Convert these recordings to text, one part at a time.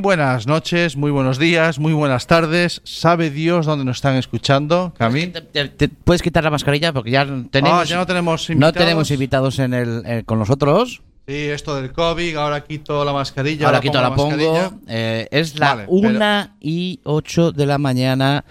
buenas noches, muy buenos días, muy buenas tardes. ¿Sabe Dios dónde nos están escuchando, Cami? Te- te- te- puedes quitar la mascarilla porque ya tenemos, Ah, ya no tenemos no invitados. tenemos invitados en el, eh, con nosotros. Sí, esto del COVID, ahora quito la mascarilla. Ahora quito la pongo. Eh, es la Vale, una y 8 de la mañana.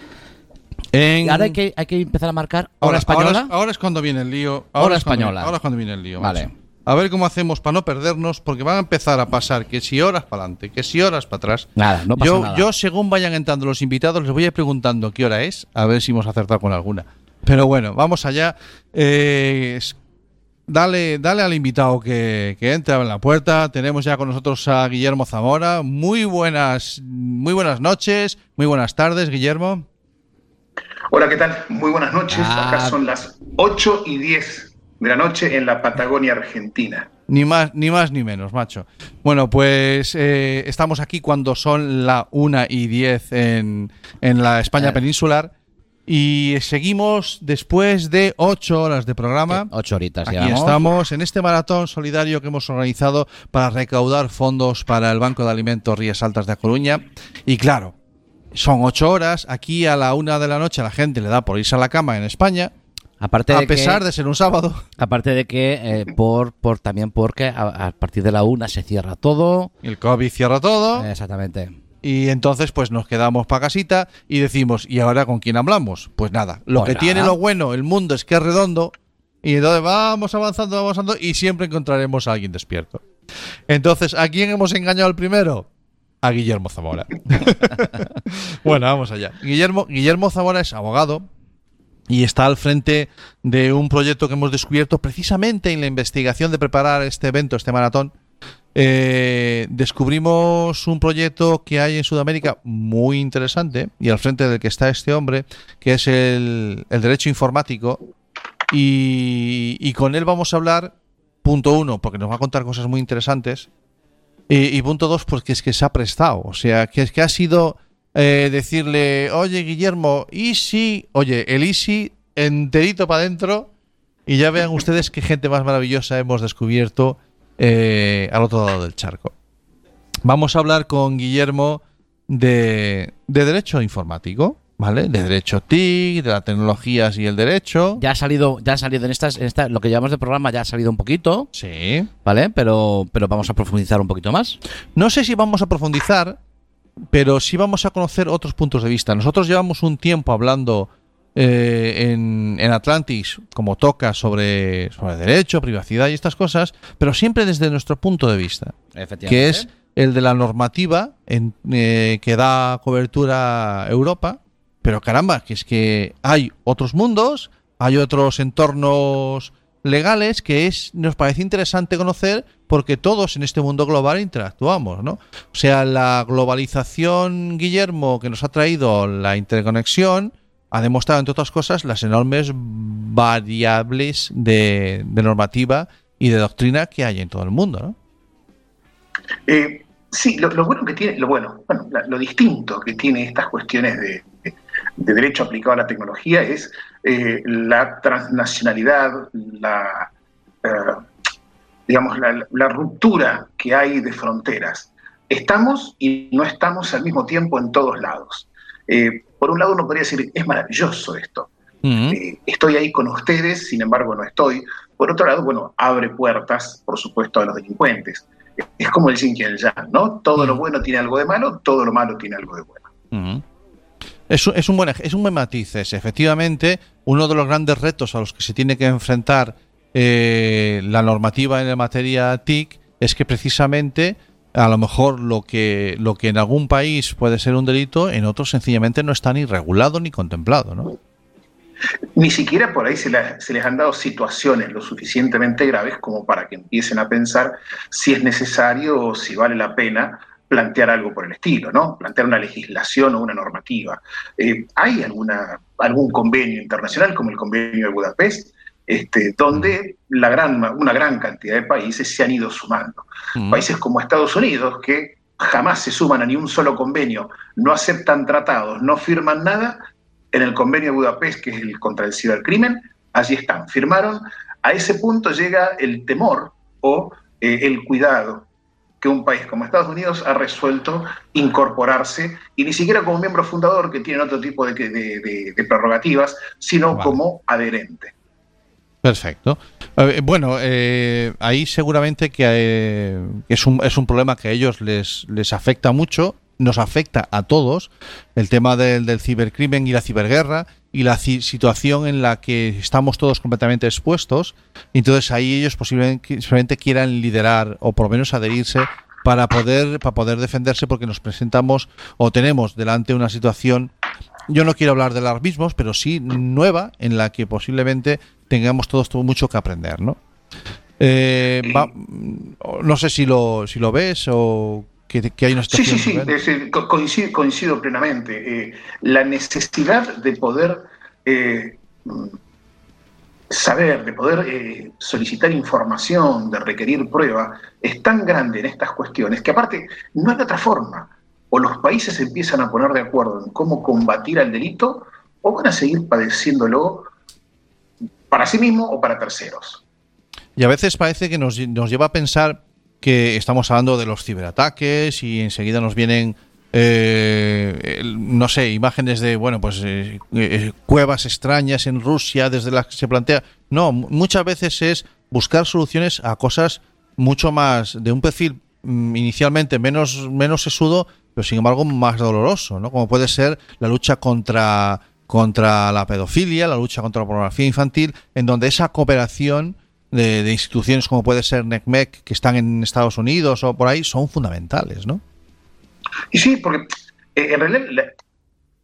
En- ahora hay que, hay que empezar a marcar hora, española. Ahora es, ahora es cuando viene el lío. Hora Ahora es cuando- española. ahora es cuando viene el lío. Vale. A ver cómo hacemos para no perdernos, porque van a empezar a pasar que si horas para adelante, que si horas para atrás. Nada, no pasa yo, nada. yo, según vayan entrando los invitados, les voy a ir preguntando qué hora es, a ver si hemos acertado con alguna. Pero bueno, vamos allá. Eh, dale, dale al invitado que, que entre en la puerta. Tenemos ya con nosotros a Guillermo Zamora. Muy buenas, muy buenas noches, muy buenas tardes, Guillermo. Hola, ¿qué tal? Muy buenas noches. Ah. Acá son las 8 y 10 de la noche en la Patagonia Argentina. Ni más, ni más ni menos, macho. Bueno, pues eh, estamos aquí cuando son la 1 y 10 en, en la España Eh. peninsular. Y seguimos después de 8 horas de programa. Ocho horitas Aquí llevamos. estamos en este maratón solidario que hemos organizado para recaudar fondos para el Banco de Alimentos Rías Altas de A Coruña. Y claro, son 8 horas. Aquí a la 1 de la noche la gente le da por irse a la cama en España. Aparte A de pesar que, de ser un sábado. aparte de que eh, por, por también porque a, a partir de la una se cierra todo. El COVID cierra todo. Exactamente. Y entonces pues nos quedamos para casita y decimos, ¿y ahora con quién hablamos? Pues nada, lo Pues que tiene lo bueno el mundo es que es redondo y entonces vamos avanzando, vamos avanzando y siempre encontraremos a alguien despierto. Entonces, ¿a quién hemos engañado al primero? A Guillermo Zamora. bueno, vamos allá. Guillermo, Guillermo Zamora es abogado y está al frente de un proyecto que hemos descubierto precisamente en la investigación de preparar este evento, este maratón. Eh, descubrimos un proyecto que hay en Sudamérica muy interesante y al frente del que está este hombre, que es el, derecho informático. Y, y con él vamos a hablar, punto uno, porque nos va a contar cosas muy interesantes. Y, y punto dos, porque es que se ha prestado. O sea, que es que ha sido eh, decirle, oye Guillermo, y si, oye, el Easy enterito para adentro. Y ya vean ustedes qué gente más maravillosa hemos descubierto eh, al otro lado del charco. Vamos a hablar con Guillermo de, de derecho informático, ¿vale? De derecho TIC, de las tecnologías y el derecho. Ya ha salido, ya ha salido en estas, en esta, lo que llevamos de programa ya ha salido un poquito, Sí. ¿vale? Pero, pero vamos a profundizar un poquito más. No sé si vamos a profundizar, pero sí vamos a conocer otros puntos de vista. Nosotros llevamos un tiempo hablando eh, en, en Atlantis, como toca, sobre, sobre derecho, privacidad y estas cosas, pero siempre desde nuestro punto de vista, que es el de la normativa en, eh, que da cobertura a Europa. Pero caramba, que es que hay otros mundos, hay otros entornos legales que es nos parece interesante conocer porque todos en este mundo global interactuamos, ¿no? O sea, la globalización, Guillermo, que nos ha traído la interconexión, ha demostrado, entre otras cosas, las enormes variables de, normativa y de doctrina que hay en todo el mundo, ¿no? Eh, sí, lo, bueno que tiene, lo bueno, bueno, lo distinto que tiene estas cuestiones de derecho aplicado a la tecnología es eh, la transnacionalidad, la, eh, digamos, la, la ruptura que hay de fronteras. Estamos y no estamos al mismo tiempo en todos lados. Eh, por un lado uno podría decir, es maravilloso esto, estoy ahí con ustedes, sin embargo no estoy. Por otro lado, bueno, abre puertas, por supuesto, a los delincuentes. Es como el yin y el yang, ¿no? Todo lo bueno tiene algo de malo, todo lo malo tiene algo de bueno. Es, un- buen, es un buen matiz ese. Efectivamente, uno de los grandes retos a los que se tiene que enfrentar eh, la normativa en materia TIC es que precisamente a lo mejor lo que, lo que en algún país puede ser un delito, en otros sencillamente no está ni regulado ni contemplado, ¿no? Ni siquiera por ahí se les han dado situaciones lo suficientemente graves como para que empiecen a pensar si es necesario o si vale la pena plantear algo por el estilo, ¿no? Plantear una legislación o una normativa. Eh, ¿Hay alguna, algún convenio internacional, como el convenio de Budapest, este, donde la gran, una gran cantidad de países se han ido sumando? Ujú. Países como Estados Unidos, que jamás se suman a ni un solo convenio, no aceptan tratados, no firman nada, en el convenio de Budapest, que es el contra el cibercrimen, allí están, firmaron. A ese punto llega el temor o eh, el cuidado que un país como Estados Unidos ha resuelto incorporarse, y ni siquiera como miembro fundador, que tiene otro tipo de, de, prerrogativas, sino como adherente. Perfecto. Bueno, eh, ahí seguramente que eh, es, un, es un problema que a ellos les, les afecta mucho, nos afecta a todos, el tema del, del cibercrimen y la ciberguerra y la situación en la que estamos todos completamente expuestos. Entonces ahí ellos posiblemente, quieran liderar o por lo menos adherirse para poder, para poder defenderse porque nos presentamos o tenemos delante una situación, yo no quiero hablar de alarmismos, pero sí nueva en la que posiblemente tengamos todos mucho que aprender, ¿no? Eh, no sé si lo, si lo ves o que, hay una situación. Sí, sí, sí, coincido, coincido, plenamente. Eh, la necesidad de poder eh, saber, de poder solicitar información, de requerir prueba, es tan grande en estas cuestiones que aparte no hay otra forma. O los países empiezan a poner de acuerdo en cómo combatir al delito o van a seguir padeciéndolo para sí mismo o para terceros. Y a veces parece que nos, lleva a pensar que estamos hablando de los ciberataques y enseguida nos vienen eh, no sé, imágenes de, bueno, pues eh, eh, cuevas extrañas en Rusia desde las que se plantea. No, muchas veces es buscar soluciones a cosas mucho más de un perfil mm, inicialmente menos, menos sesudo, pero sin embargo más doloroso, ¿no? Como puede ser la lucha contra contra la pedofilia, la lucha contra la pornografía infantil, en donde esa cooperación de, instituciones como puede ser NECMEC, que están en Estados Unidos o por ahí, son fundamentales, ¿no? Y sí, porque eh, en realidad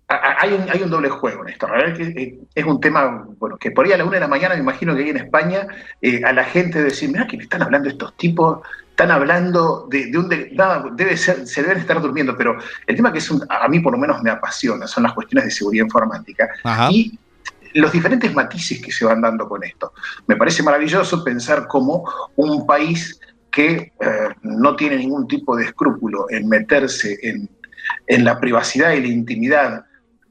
hay, un, hay un doble juego en esto. Eh, es un tema, bueno, que por ahí a la una de la mañana me imagino que ahí en España eh, a la gente decir, mira que me están hablando estos tipos, están hablando de, un... nada, debe ser, se deben estar durmiendo, pero el tema que es a mí por lo menos me apasiona son las cuestiones de seguridad informática y los diferentes matices que se van dando con esto. Me parece maravilloso pensar cómo un país que eh, no tiene ningún tipo de escrúpulo en meterse en, en la privacidad y la intimidad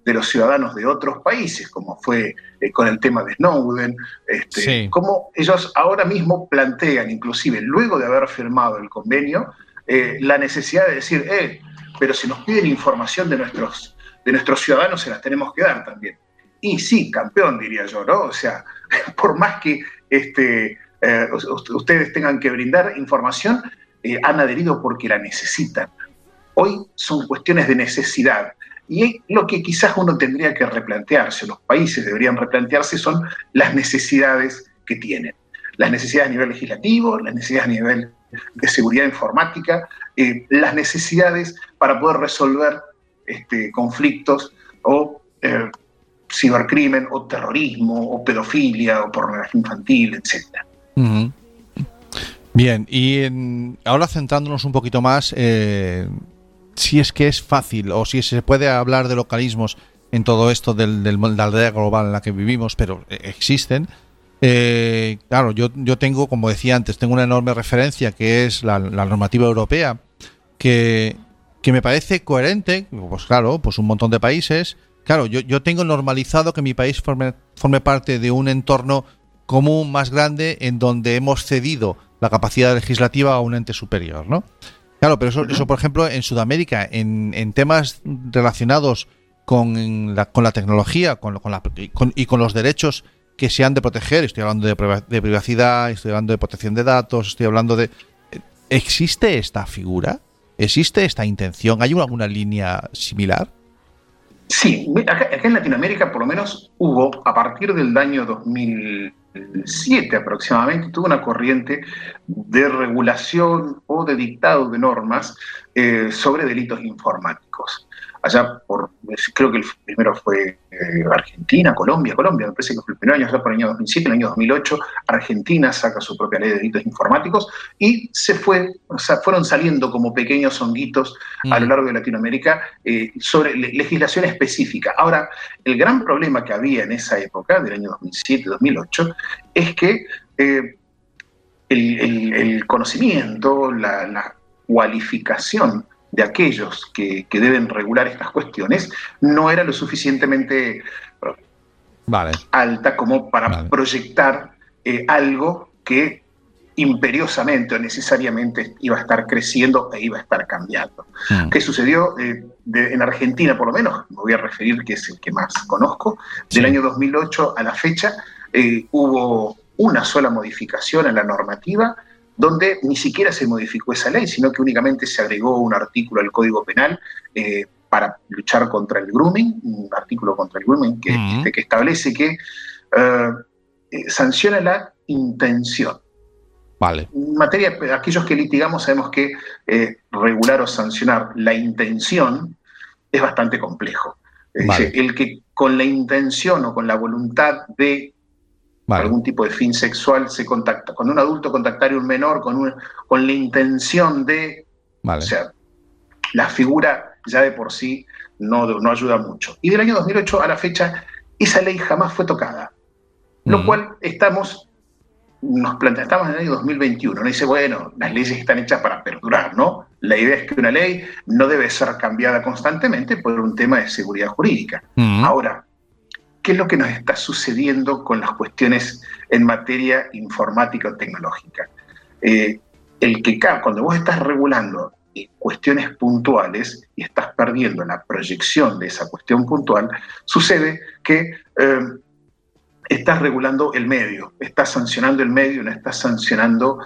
de los ciudadanos de otros países, como fue eh, con el tema de Snowden, este, como ellos ahora mismo plantean, inclusive luego de haber firmado el convenio, eh, la necesidad de decir, eh, pero si nos piden información de nuestros, de nuestros ciudadanos, se las tenemos que dar también. Y sí, campeón, diría yo, ¿no? O sea, por más que este, eh, ustedes tengan que brindar información, han adherido porque la necesitan. Hoy son cuestiones de necesidad y lo que quizás uno tendría que replantearse, los países deberían replantearse, son las necesidades que tienen. Las necesidades a nivel legislativo, las necesidades a nivel de seguridad informática, eh, las necesidades para poder resolver este, conflictos o eh, cibercrimen o terrorismo o pedofilia o pornografía infantil, etc. Bien, y ahora centrándonos un poquito más, eh, si es que es fácil o si se puede hablar de localismos en todo esto del, del, de la aldea global en la que vivimos, pero eh, existen. Eh, claro, yo, yo tengo, como decía antes, tengo una enorme referencia que es la, normativa europea, que, que, me parece coherente, pues claro, pues un montón de países. Claro, yo, yo tengo normalizado que mi país forme, forme parte de un entorno común más grande en donde hemos cedido la capacidad legislativa a un ente superior, ¿no? Claro, pero eso, eso por ejemplo, en Sudamérica, en, temas relacionados con la, con la tecnología con, con la, y con los derechos que se han de proteger, estoy hablando de privacidad, estoy hablando de protección de datos, estoy hablando de... ¿Existe esta figura? ¿Existe esta intención? ¿Hay alguna línea similar? Sí, acá, en Latinoamérica por lo menos hubo, a partir del año 2000, 7 aproximadamente, tuvo una corriente de regulación o de dictado de normas eh, sobre delitos informáticos allá por, creo que el primero fue eh, Argentina, Colombia, Colombia, me parece que fue el primer año, allá por el año 2007, en el año 2008, Argentina saca su propia ley de delitos informáticos y se fue, o sea, fueron saliendo como pequeños honguitos a lo mm. largo de Latinoamérica eh, sobre legislación específica. Ahora, el gran problema que había en esa época, del año 2007-2008, es que eh, el, conocimiento, la, la cualificación de aquellos que, deben regular estas cuestiones no era lo suficientemente alta como para proyectar eh, algo que imperiosamente o necesariamente iba a estar creciendo e iba a estar cambiando. Mm. ¿Qué sucedió eh, de- en Argentina, por lo menos? Me voy a referir, que es el que más conozco. Del Sí. año 2008 a la fecha eh, hubo una sola modificación en la normativa donde ni siquiera se modificó esa ley, sino que únicamente se agregó un artículo al Código Penal eh, para luchar contra el grooming, un artículo contra el grooming que, este, que establece que eh, eh, sanciona la intención. Vale. En materia, aquellos que litigamos sabemos que eh, regular o sancionar la intención es bastante complejo. Es Vale. decir, el que con la intención o con la voluntad de Vale. algún tipo de fin sexual se contacta, cuando un adulto contactaría a un menor con, un- con la intención de, Vale. o sea, la figura ya de por sí no, no ayuda mucho. Y del año 2008 a la fecha, esa ley jamás fue tocada, lo cual estamos, nos planteamos, en el año 2021, no dice, bueno, las leyes están hechas para perdurar, ¿no? La idea es que una ley no debe ser cambiada constantemente por un tema de seguridad jurídica. Ahora, ¿qué es lo que nos está sucediendo con las cuestiones en materia informática o tecnológica? Eh, el que cuando vos estás regulando eh, cuestiones puntuales y estás perdiendo la proyección de esa cuestión puntual, sucede que eh, estás regulando el medio, estás sancionando el medio, no estás sancionando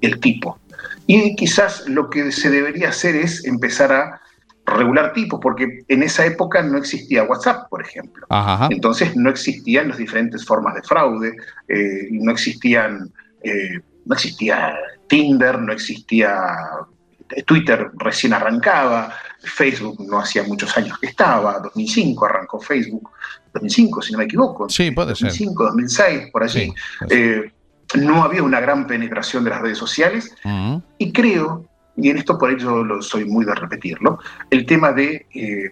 el tipo. Y quizás lo que se debería hacer es empezar a regular tipos, porque en esa época no existía WhatsApp, por ejemplo. Ajá. Entonces no existían las diferentes formas de fraude, eh, no existían, eh, no existía Tinder, no existía Twitter recién arrancaba, Facebook no hacía muchos años que estaba, 2005 arrancó Facebook, 2005 si no me equivoco, Sí, puede ser. 2005, 2006, por allí. Sí. Eh, no había una gran penetración de las redes sociales y creo, y en esto por ello lo soy muy de repetirlo, el tema de eh,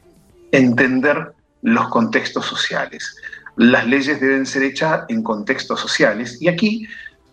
entender los contextos sociales. Las leyes deben ser hechas en contextos sociales y aquí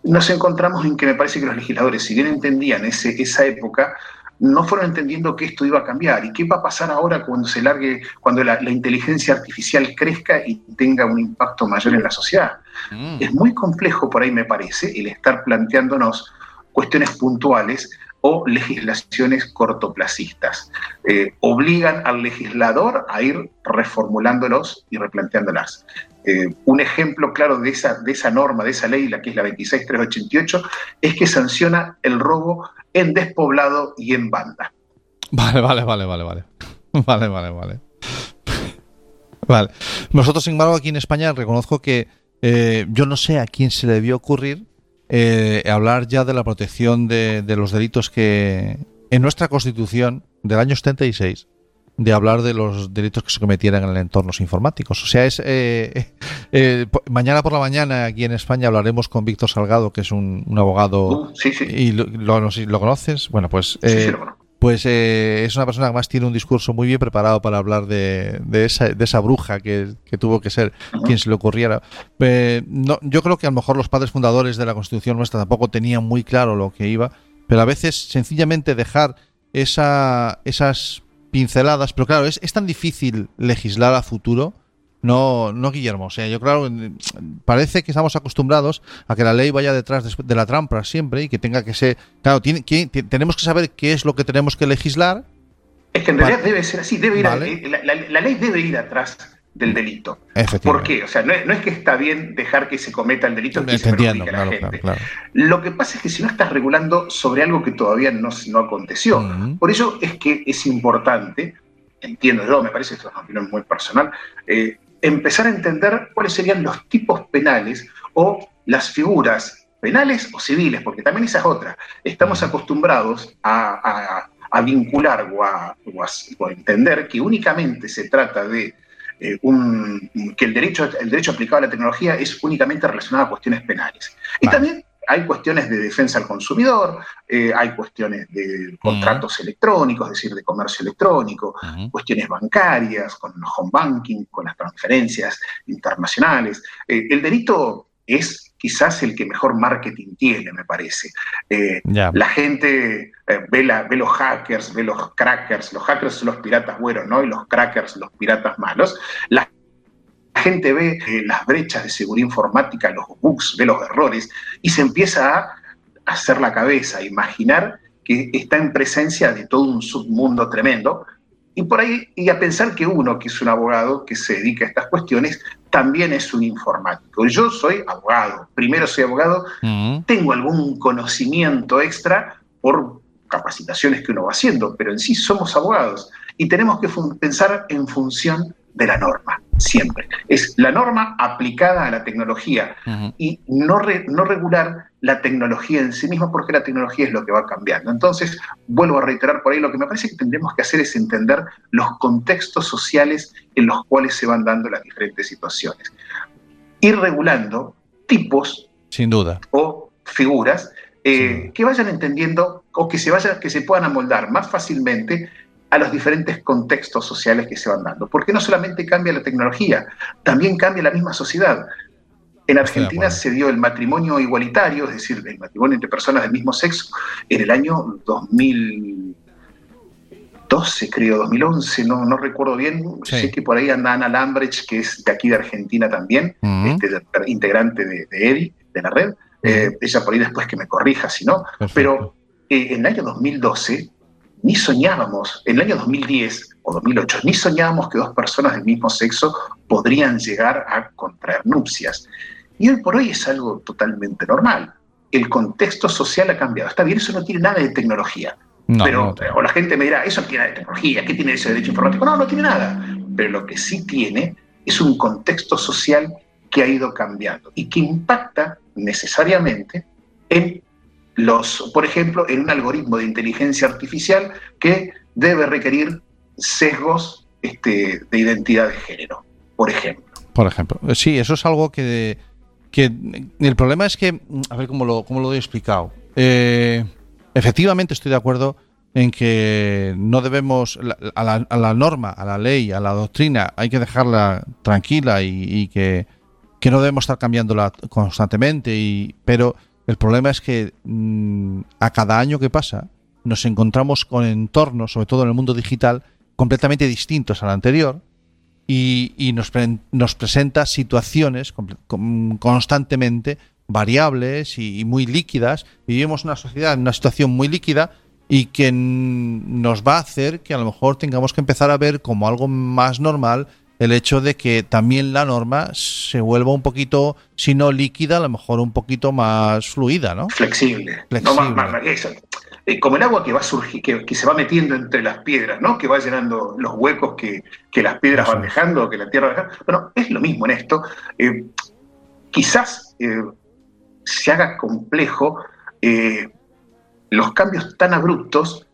nos encontramos en que me parece que los legisladores, si bien entendían ese, esa época, no fueron entendiendo que esto iba a cambiar y qué va a pasar ahora cuando se largue, cuando la, la inteligencia artificial crezca y tenga un impacto mayor en la sociedad. Mm. Es muy complejo por ahí, me parece, el estar planteándonos cuestiones puntuales o legislaciones cortoplacistas. Eh, obligan al legislador a ir reformulándolos y replanteándolas. Eh, un ejemplo claro de esa, de esa norma, de esa ley, la que es la 26388, es que sanciona el robo en despoblado y en banda. Vale, vale, vale, vale, vale. Vale, vale, vale. Vale. Nosotros, sin embargo, aquí en España reconozco que eh, yo no sé a quién se le debió ocurrir eh, hablar ya de la protección de, de los delitos que en nuestra Constitución del año 76 de hablar de los delitos que se cometieran en entornos informáticos. O sea, es eh, eh, po- mañana por la mañana aquí en España hablaremos con Víctor Salgado, que es un, un abogado Uh, sí, sí, y lo, conoces. Bueno, pues sí, eh. Pues eh, es una persona que más tiene un discurso muy bien preparado para hablar de, de esa, de esa bruja que, que tuvo que ser quien se le ocurriera. Eh, no, yo creo que a lo mejor los padres fundadores de la Constitución nuestra tampoco tenían muy claro lo que iba, pero a veces sencillamente dejar esa, esas pinceladas, pero claro, es, es tan difícil legislar a futuro. No, no, Guillermo. O sea, yo claro, parece que estamos acostumbrados a que la ley vaya detrás de, la trampa siempre y que tenga que ser. Claro, tiene, que, te- tenemos que saber qué es lo que tenemos que legislar. Es que en Vale. realidad debe ser así, debe ir a- Vale. eh, la, la- la ley debe ir atrás del delito. ¿Por qué? O sea, no es, no es que está bien dejar que se cometa el delito que se perjudique a la claro, gente. claro, claro. Lo que pasa es que si no estás regulando sobre algo que todavía no, no aconteció, por ello es que es importante, entiendo yo, me parece esto es una opinión muy personal, eh, empezar a entender cuáles serían los tipos penales o las figuras penales o civiles, porque también esa es otra. Estamos acostumbrados a, a- a vincular o a, o a- o a entender que únicamente se trata de eh, un, que el derecho, el derecho aplicado a la tecnología es únicamente relacionado a cuestiones penales. Y Vale. también hay cuestiones de defensa al consumidor, eh, hay cuestiones de contratos electrónicos, es decir, de comercio electrónico, Ujú. cuestiones bancarias, con el home banking, con las transferencias internacionales. Eh, el delito es quizás el que mejor marketing tiene, me parece. Eh, la gente eh, ve, la- ve los hackers, ve los crackers, los hackers son los piratas buenos, ¿no? Y los crackers los piratas malos. La gente ve eh, las brechas de seguridad informática, los bugs, ve los errores y se empieza a hacer la cabeza, imaginar que está en presencia de todo un submundo tremendo, y por ahí, y a pensar que uno, que es un abogado que se dedica a estas cuestiones, también es un informático. Yo soy abogado, primero soy abogado, Mm. tengo algún conocimiento extra por capacitaciones que uno va haciendo, pero en sí somos abogados y tenemos que pensar en función de la norma, siempre. Es la norma aplicada a la tecnología y no, re- no regular la tecnología en sí misma porque la tecnología es lo que va cambiando. Entonces, vuelvo a reiterar por ahí, lo que me parece que tendremos que hacer es entender los contextos sociales en los cuales se van dando las diferentes situaciones. Ir regulando tipos Sin duda. o figuras eh, Sí. que vayan entendiendo o que se vayan, que se puedan amoldar más fácilmente a los diferentes contextos sociales que se van dando. Porque no solamente cambia la tecnología, también cambia la misma sociedad. En Argentina se dio el matrimonio igualitario, es decir, el matrimonio entre personas del mismo sexo, en el año 2012, creo, 2011, no, no recuerdo bien. Sí. Sé que por ahí anda Ana Lambrecht, que es de aquí de Argentina también, este, integrante de, de EDI, de la red. Eh, ella por ahí después que me corrija, si no. Perfecto. Pero eh, en el año 2012 ni soñábamos, en el año 2010 o 2008, ni soñábamos que dos personas del mismo sexo podrían llegar a contraer nupcias. Y hoy por hoy es algo totalmente normal. El contexto social ha cambiado. Está bien, eso no tiene nada de tecnología. No, pero, no, o la gente me dirá, eso no tiene nada de tecnología, ¿qué tiene ese derecho informático? No, no tiene nada. Pero lo que sí tiene es un contexto social que ha ido cambiando y que impacta necesariamente en los, por ejemplo, en un algoritmo de inteligencia artificial que debe requerir sesgos este, de identidad de género, por ejemplo. Por ejemplo. Eh, Sí, eso es algo que, que el problema es que, a ver cómo lo, cómo lo he explicado. Eh, efectivamente estoy de acuerdo en que no debemos, a la, a la norma, a la ley, a la doctrina, hay que dejarla tranquila y, y que, que no debemos estar cambiándola constantemente. Y, pero el problema es que mm, a cada año que pasa nos encontramos con entornos, sobre todo en el mundo digital, completamente distintos al anterior y, nos, nos presenta situaciones constantemente variables y, y muy líquidas. Vivimos una sociedad en una situación muy líquida y que nos va a hacer que a lo mejor tengamos que empezar a ver como algo más normal el hecho de que también la norma se vuelva un poquito, si no líquida, a lo mejor un poquito más fluida, ¿no? Flexible. Flexible. No, más- más- eso. Eh, como el agua que va surgir, que, que se va metiendo entre las piedras, ¿no? Que va llenando los huecos que, que las piedras van dejando, que la tierra va dejando. Bueno, es lo mismo en esto. Eh, quizás eh, se haga complejo eh, los cambios tan abruptos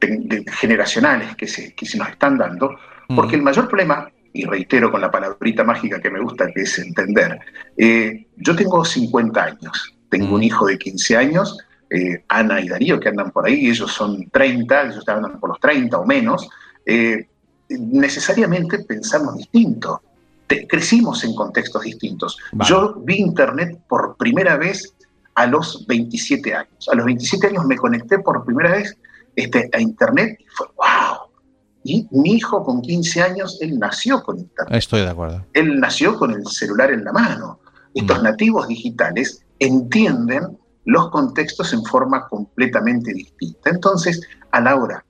de- de- generacionales que se, que se nos están dando, porque el mayor problema, y reitero con la palabrita mágica que me gusta, que es entender, eh, yo tengo 50 años, tengo un Mm. hijo de 15 años, eh, Ana y Darío que andan por ahí, ellos son 30, ellos andan por los 30 o menos, eh, necesariamente pensamos distinto. Te- crecimos en contextos distintos. Vale. Yo vi Internet por primera vez a los 27 años. A los 27 años me conecté por primera vez este, a Internet y fue wow. Y mi hijo con 15 años, él nació con Internet Estoy de acuerdo. él nació con el celular en la mano. Estos Mm. nativos digitales entienden los contextos en forma completamente distinta. Entonces, a la hora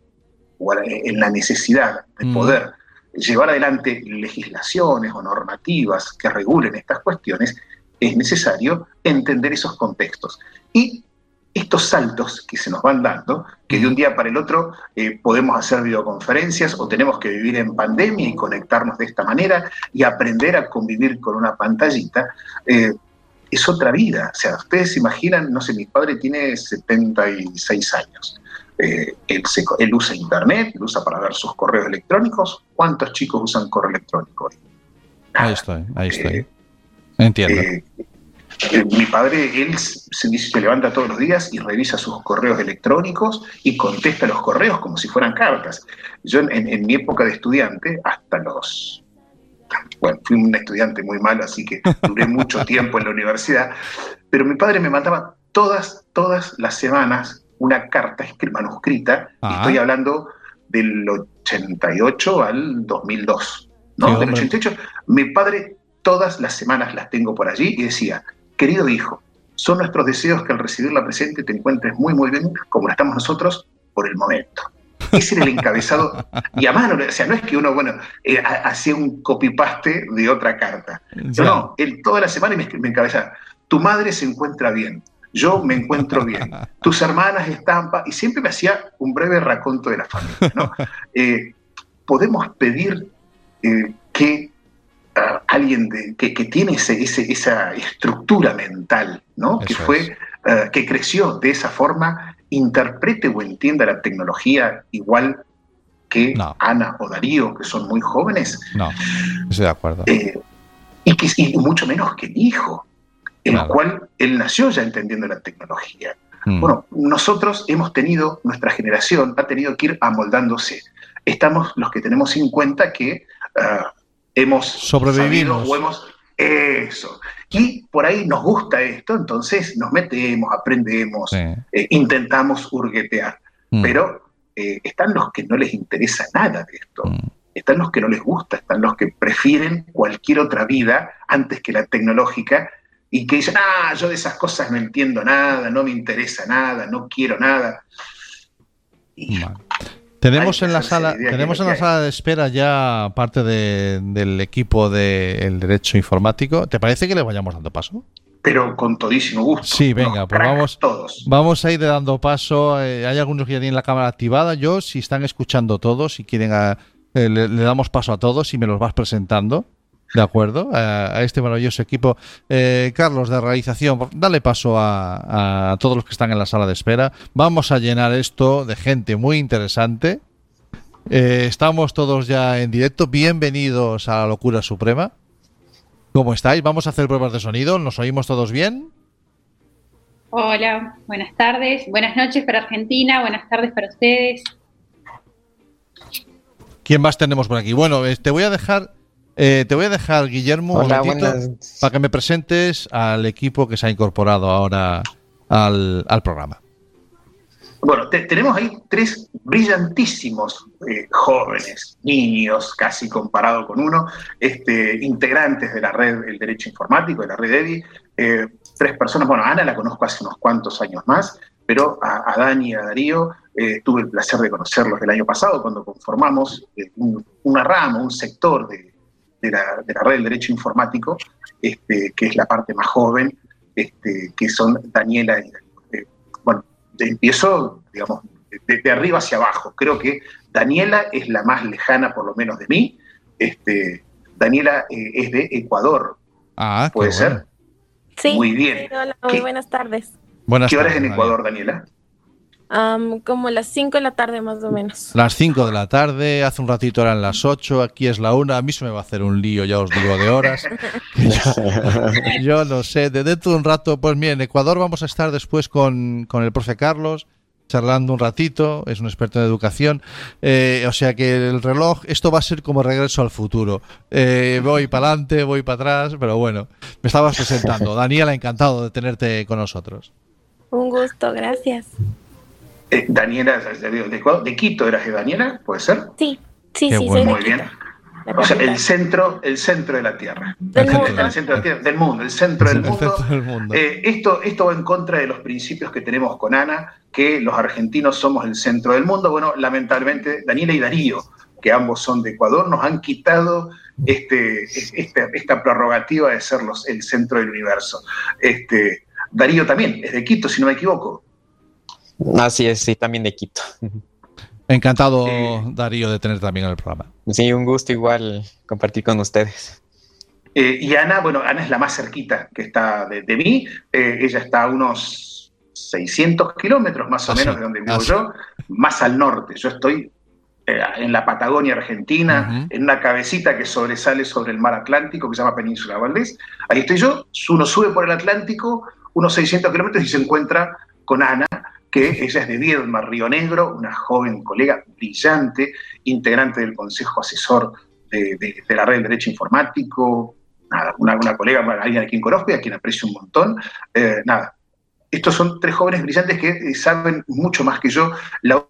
o la- en la necesidad de Mm. poder llevar adelante legislaciones o normativas que regulen estas cuestiones, es necesario entender esos contextos. Y estos saltos que se nos van dando, que de un día para el otro eh, podemos hacer videoconferencias o tenemos que vivir en pandemia y conectarnos de esta manera y aprender a convivir con una pantallita, eh, es otra vida. O sea, ustedes se imaginan, no sé, mi padre tiene 76 años. Eh, él, se- él usa internet, lo usa para ver sus correos electrónicos. ¿Cuántos chicos usan correo electrónico hoy? Ahí estoy, ahí estoy. Eh, Entiendo. eh, eh, mi padre, él se, dice- se levanta todos los días y revisa sus correos electrónicos y contesta los correos como si fueran cartas. Yo en, mi época de estudiante, hasta los... Bueno, fui un estudiante muy malo, así que duré mucho tiempo en la universidad, pero mi padre me mandaba todas, todas las semanas una carta manuscrita, y Ah. estoy hablando del 88 al 2002, ¿no? Sí, del hombre. 88. Mi padre todas las semanas las tengo por allí y decía, querido hijo, son nuestros deseos que al recibir la presente te encuentres muy, muy bien, como estamos nosotros, por el momento. Ese era el encabezado. Y a mano, o sea, no es que uno, bueno, eh, hacía un copy-paste de otra carta. No, no, él toda la semana me, me encabezaba. Tu madre se encuentra bien, yo me encuentro bien, tus hermanas están... Y siempre me hacía un breve raconto de la familia. ¿no? Eh, podemos pedir eh, que alguien de, que, que, tiene ese, ese, esa estructura mental, ¿no? que fue, uh, que creció de esa forma, interprete o entienda la tecnología igual que no. Ana o Darío, que son muy jóvenes. No, estoy de acuerdo. Eh, y, que, y mucho menos que mi hijo, en claro. el cual él nació ya entendiendo la tecnología. Mm. Bueno, nosotros hemos tenido, nuestra generación ha tenido que ir amoldándose. Estamos los que tenemos en cuenta que uh, hemos sobrevivido o hemos eso. Y por ahí nos gusta esto, entonces nos metemos, aprendemos, sí. eh, intentamos hurguetear. Mm. Pero eh, están los que no les interesa nada de esto. Mm. Están los que no les gusta, están los que prefieren cualquier otra vida antes que la tecnológica y que dicen, ah, yo de esas cosas no entiendo nada, no me interesa nada, no quiero nada. Y, tenemos en la sala, tenemos en la sala de espera ya parte de, del equipo del de derecho informático. ¿Te parece que le vayamos dando paso? Pero con todísimo gusto. Sí, venga, pues vamos, todos. vamos a ir dando paso. Eh, hay algunos que ya tienen la cámara activada. Yo, si están escuchando todos, si quieren, a, eh, le, le, damos paso a todos y me los vas presentando. De acuerdo, a, a este maravilloso equipo. Eh, Carlos, de realización, dale paso a, a, todos los que están en la sala de espera. Vamos a llenar esto de gente muy interesante. Eh, estamos todos ya en directo. Bienvenidos a la locura suprema. ¿Cómo estáis? Vamos a hacer pruebas de sonido. ¿Nos oímos todos bien? Hola, buenas tardes. Buenas noches para Argentina. Buenas tardes para ustedes. ¿Quién más tenemos por aquí? Bueno, eh, te voy a dejar eh, te voy a dejar, Guillermo, Hola, un para que me presentes al equipo que se ha incorporado ahora al, al programa. Bueno, te, tenemos ahí tres brillantísimos eh, jóvenes, niños, casi comparado con uno, este, integrantes de la red El Derecho Informático, de la red EDI. Eh, tres personas, bueno, Ana la conozco hace unos cuantos años más, pero a, a Dani y a Darío eh, tuve el placer de conocerlos el año pasado cuando conformamos un, una rama, un sector de, de la, de la, red del derecho informático, este, que es la parte más joven, este, que son Daniela y eh, bueno, empiezo, digamos, de, de, arriba hacia abajo. Creo que Daniela es la más lejana, por lo menos de mí. Este, Daniela eh, es de Ecuador. Ah, ¿Puede ser? Bueno. Sí. Muy bien. Hola, muy buenas tardes. Buenas ¿Qué hora tardes, es en Ecuador, Daniela? Um, como las 5 de la tarde más o menos. Las 5 de la tarde, hace un ratito eran las 8, aquí es la 1, a mí se me va a hacer un lío, ya os digo, de horas. yo, yo, no sé, de dentro de un rato, pues mira, en Ecuador vamos a estar después con, con el profe Carlos, charlando un ratito, es un experto en educación, eh, o sea que el reloj, esto va a ser como regreso al futuro. Eh, voy para adelante, voy para atrás, pero bueno, me estabas presentando. Daniela, encantado de tenerte con nosotros. Un gusto, gracias. Eh, Daniela, de, de, de, Quito eras de Daniela, ¿puede ser? Sí, sí, Qué sí, bueno. soy Muy bien. O sea, el centro, el centro de la Tierra. Del mundo. centro, el centro de la Tierra, del mundo, el centro del El mundo. centro del mundo. Eh, esto, esto va en contra de los principios que tenemos con Ana, que los argentinos somos el centro del mundo. Bueno, lamentablemente, Daniela y Darío, que ambos son de Ecuador, nos han quitado este, esta, esta prerrogativa de ser los, el centro del universo. Este, Darío también es de Quito, si no me equivoco. Así es, sí, también de Quito. Encantado, eh, Darío, de tener también en el programa. Sí, un gusto igual compartir con ustedes. Eh, y Ana, bueno, Ana es la más cerquita que está de, de mí. Eh, ella está a unos 600 kilómetros más o Así, menos de donde vivo así. yo, más al norte. Yo estoy eh, en la Patagonia Argentina, uh -huh. en una cabecita que sobresale sobre el mar Atlántico, que se llama Península Valdés. Ahí estoy yo, uno sube por el Atlántico unos 600 kilómetros y se encuentra con Ana, que ella es de Viedma, Río Negro, una joven colega brillante, integrante del Consejo Asesor de, la Red de Derecho Informático, nada, una, colega, alguien a quien conozco y a quien aprecio un montón. Eh, nada, estos son tres jóvenes brillantes que eh, saben mucho más que yo. La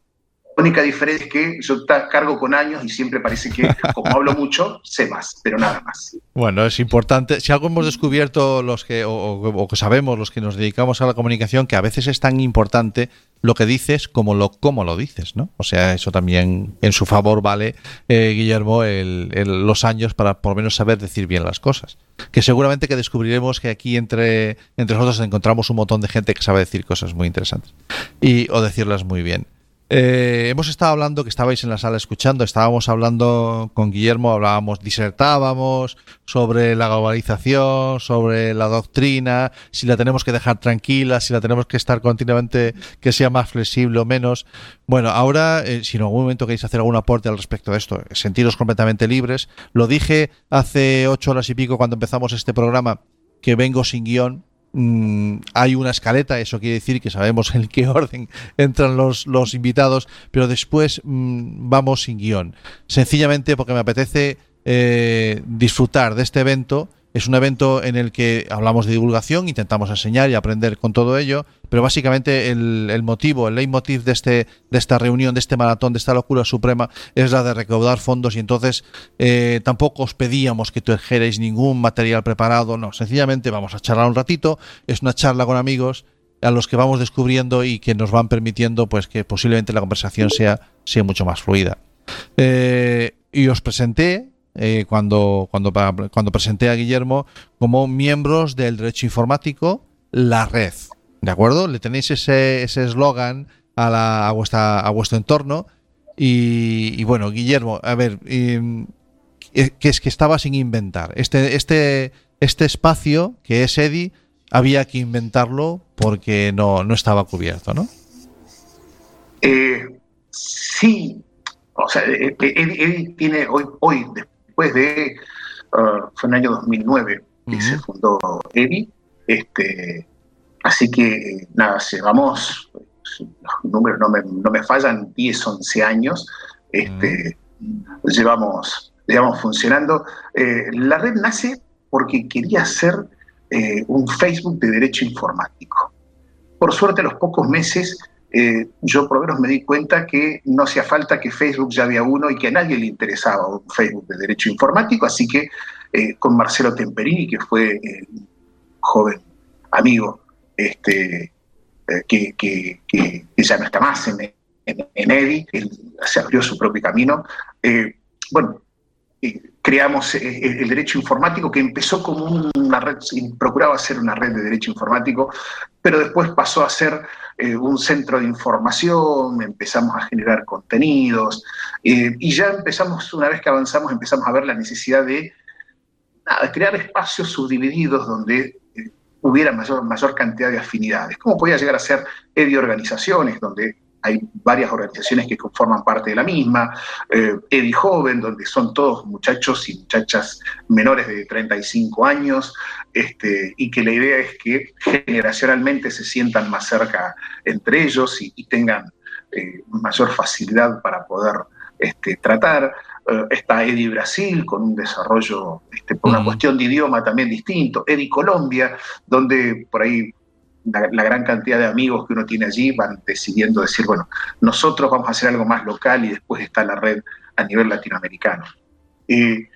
única diferencia es que yo cargo con años y siempre parece que, como hablo mucho, sé más, pero nada más. Bueno, es importante. Si algo hemos descubierto los que, o, o- o que sabemos los que nos dedicamos a la comunicación, que a veces es tan importante lo que dices como lo cómo lo dices, ¿no? O sea, eso también en su favor vale, eh, Guillermo, el- el- los años para por lo menos saber decir bien las cosas. Que seguramente que descubriremos que aquí entre, entre nosotros encontramos un montón de gente que sabe decir cosas muy interesantes y o decirlas muy bien. Eh, hemos estado hablando, que estabais en la sala escuchando, estábamos hablando con Guillermo, hablábamos, disertábamos sobre la globalización, sobre la doctrina, si la tenemos que dejar tranquila, si la tenemos que estar continuamente, que sea más flexible o menos. Bueno, ahora, eh, si en algún momento queréis hacer algún aporte al respecto de esto, sentiros completamente libres. Lo dije hace ocho horas y pico cuando empezamos este programa, que vengo sin guion, Mm, hay una escaleta, eso quiere decir que sabemos en qué orden entran los, los invitados, pero después mm, vamos sin guion. Sencillamente porque me apetece eh, disfrutar de este evento. Es un evento en el que hablamos de divulgación, intentamos enseñar y aprender con todo ello, pero básicamente el, motivo, el leitmotiv de, este, de esta reunión, de este maratón, de esta locura suprema, es la de recaudar fondos y entonces eh, tampoco os pedíamos que trajerais ningún material preparado, no, sencillamente vamos a charlar un ratito, es una charla con amigos a los que vamos descubriendo y que nos van permitiendo pues que posiblemente la conversación sea, sea mucho más fluida. Eh, y os presenté eh, cuando, cuando, cuando presenté a Guillermo como miembros del derecho informático, la red. ¿De acuerdo? Le tenéis ese eslogan a, la, a, vuestra, a vuestro entorno. Y, bueno, Guillermo, a ver, y, que es que estaba sin inventar. Este, este, este espacio que es EDI había que inventarlo porque no, no estaba cubierto, ¿no? Eh, sí, o sea, Eddie, Eddie tiene hoy, hoy, después de, uh, fue en el año 2009 que uh -huh. se fundó Eddie, este, así que nada, llevamos, los números no me, no me fallan, 10, 11 años, este, uh -huh. llevamos, llevamos funcionando. Eh, la red nace porque quería ser eh, un Facebook de derecho informático. Por suerte, a los pocos meses eh, yo por lo menos me di cuenta que no hacía falta que Facebook ya había uno y que a nadie le interesaba un Facebook de derecho informático, así que eh, con Marcelo Temperini, que fue eh, un joven amigo este, que, que, ya no está más en, en, en EDI, él se abrió su propio camino, bueno, creamos el, el derecho informático que empezó como una red, procuraba ser una red de derecho informático, pero después pasó a ser eh, un centro de información, empezamos a generar contenidos eh, y ya empezamos, una vez que avanzamos, empezamos a ver la necesidad de crear espacios subdivididos donde eh, hubiera mayor, mayor cantidad de afinidades. ¿Cómo podía llegar a ser EDI organizaciones, donde hay varias organizaciones que conforman parte de la misma, eh, EDI Joven, donde son todos muchachos y muchachas menores de 35 años, este, y que la idea es que generacionalmente se sientan más cerca entre ellos y, y tengan eh, mayor facilidad para poder este, tratar. Uh, está EDI Brasil con un desarrollo este, por una cuestión de idioma también distinto, EDI Colombia, donde por ahí la, la, gran cantidad de amigos que uno tiene allí van decidiendo decir, bueno, nosotros vamos a hacer algo más local y después está la red a nivel latinoamericano. Eh,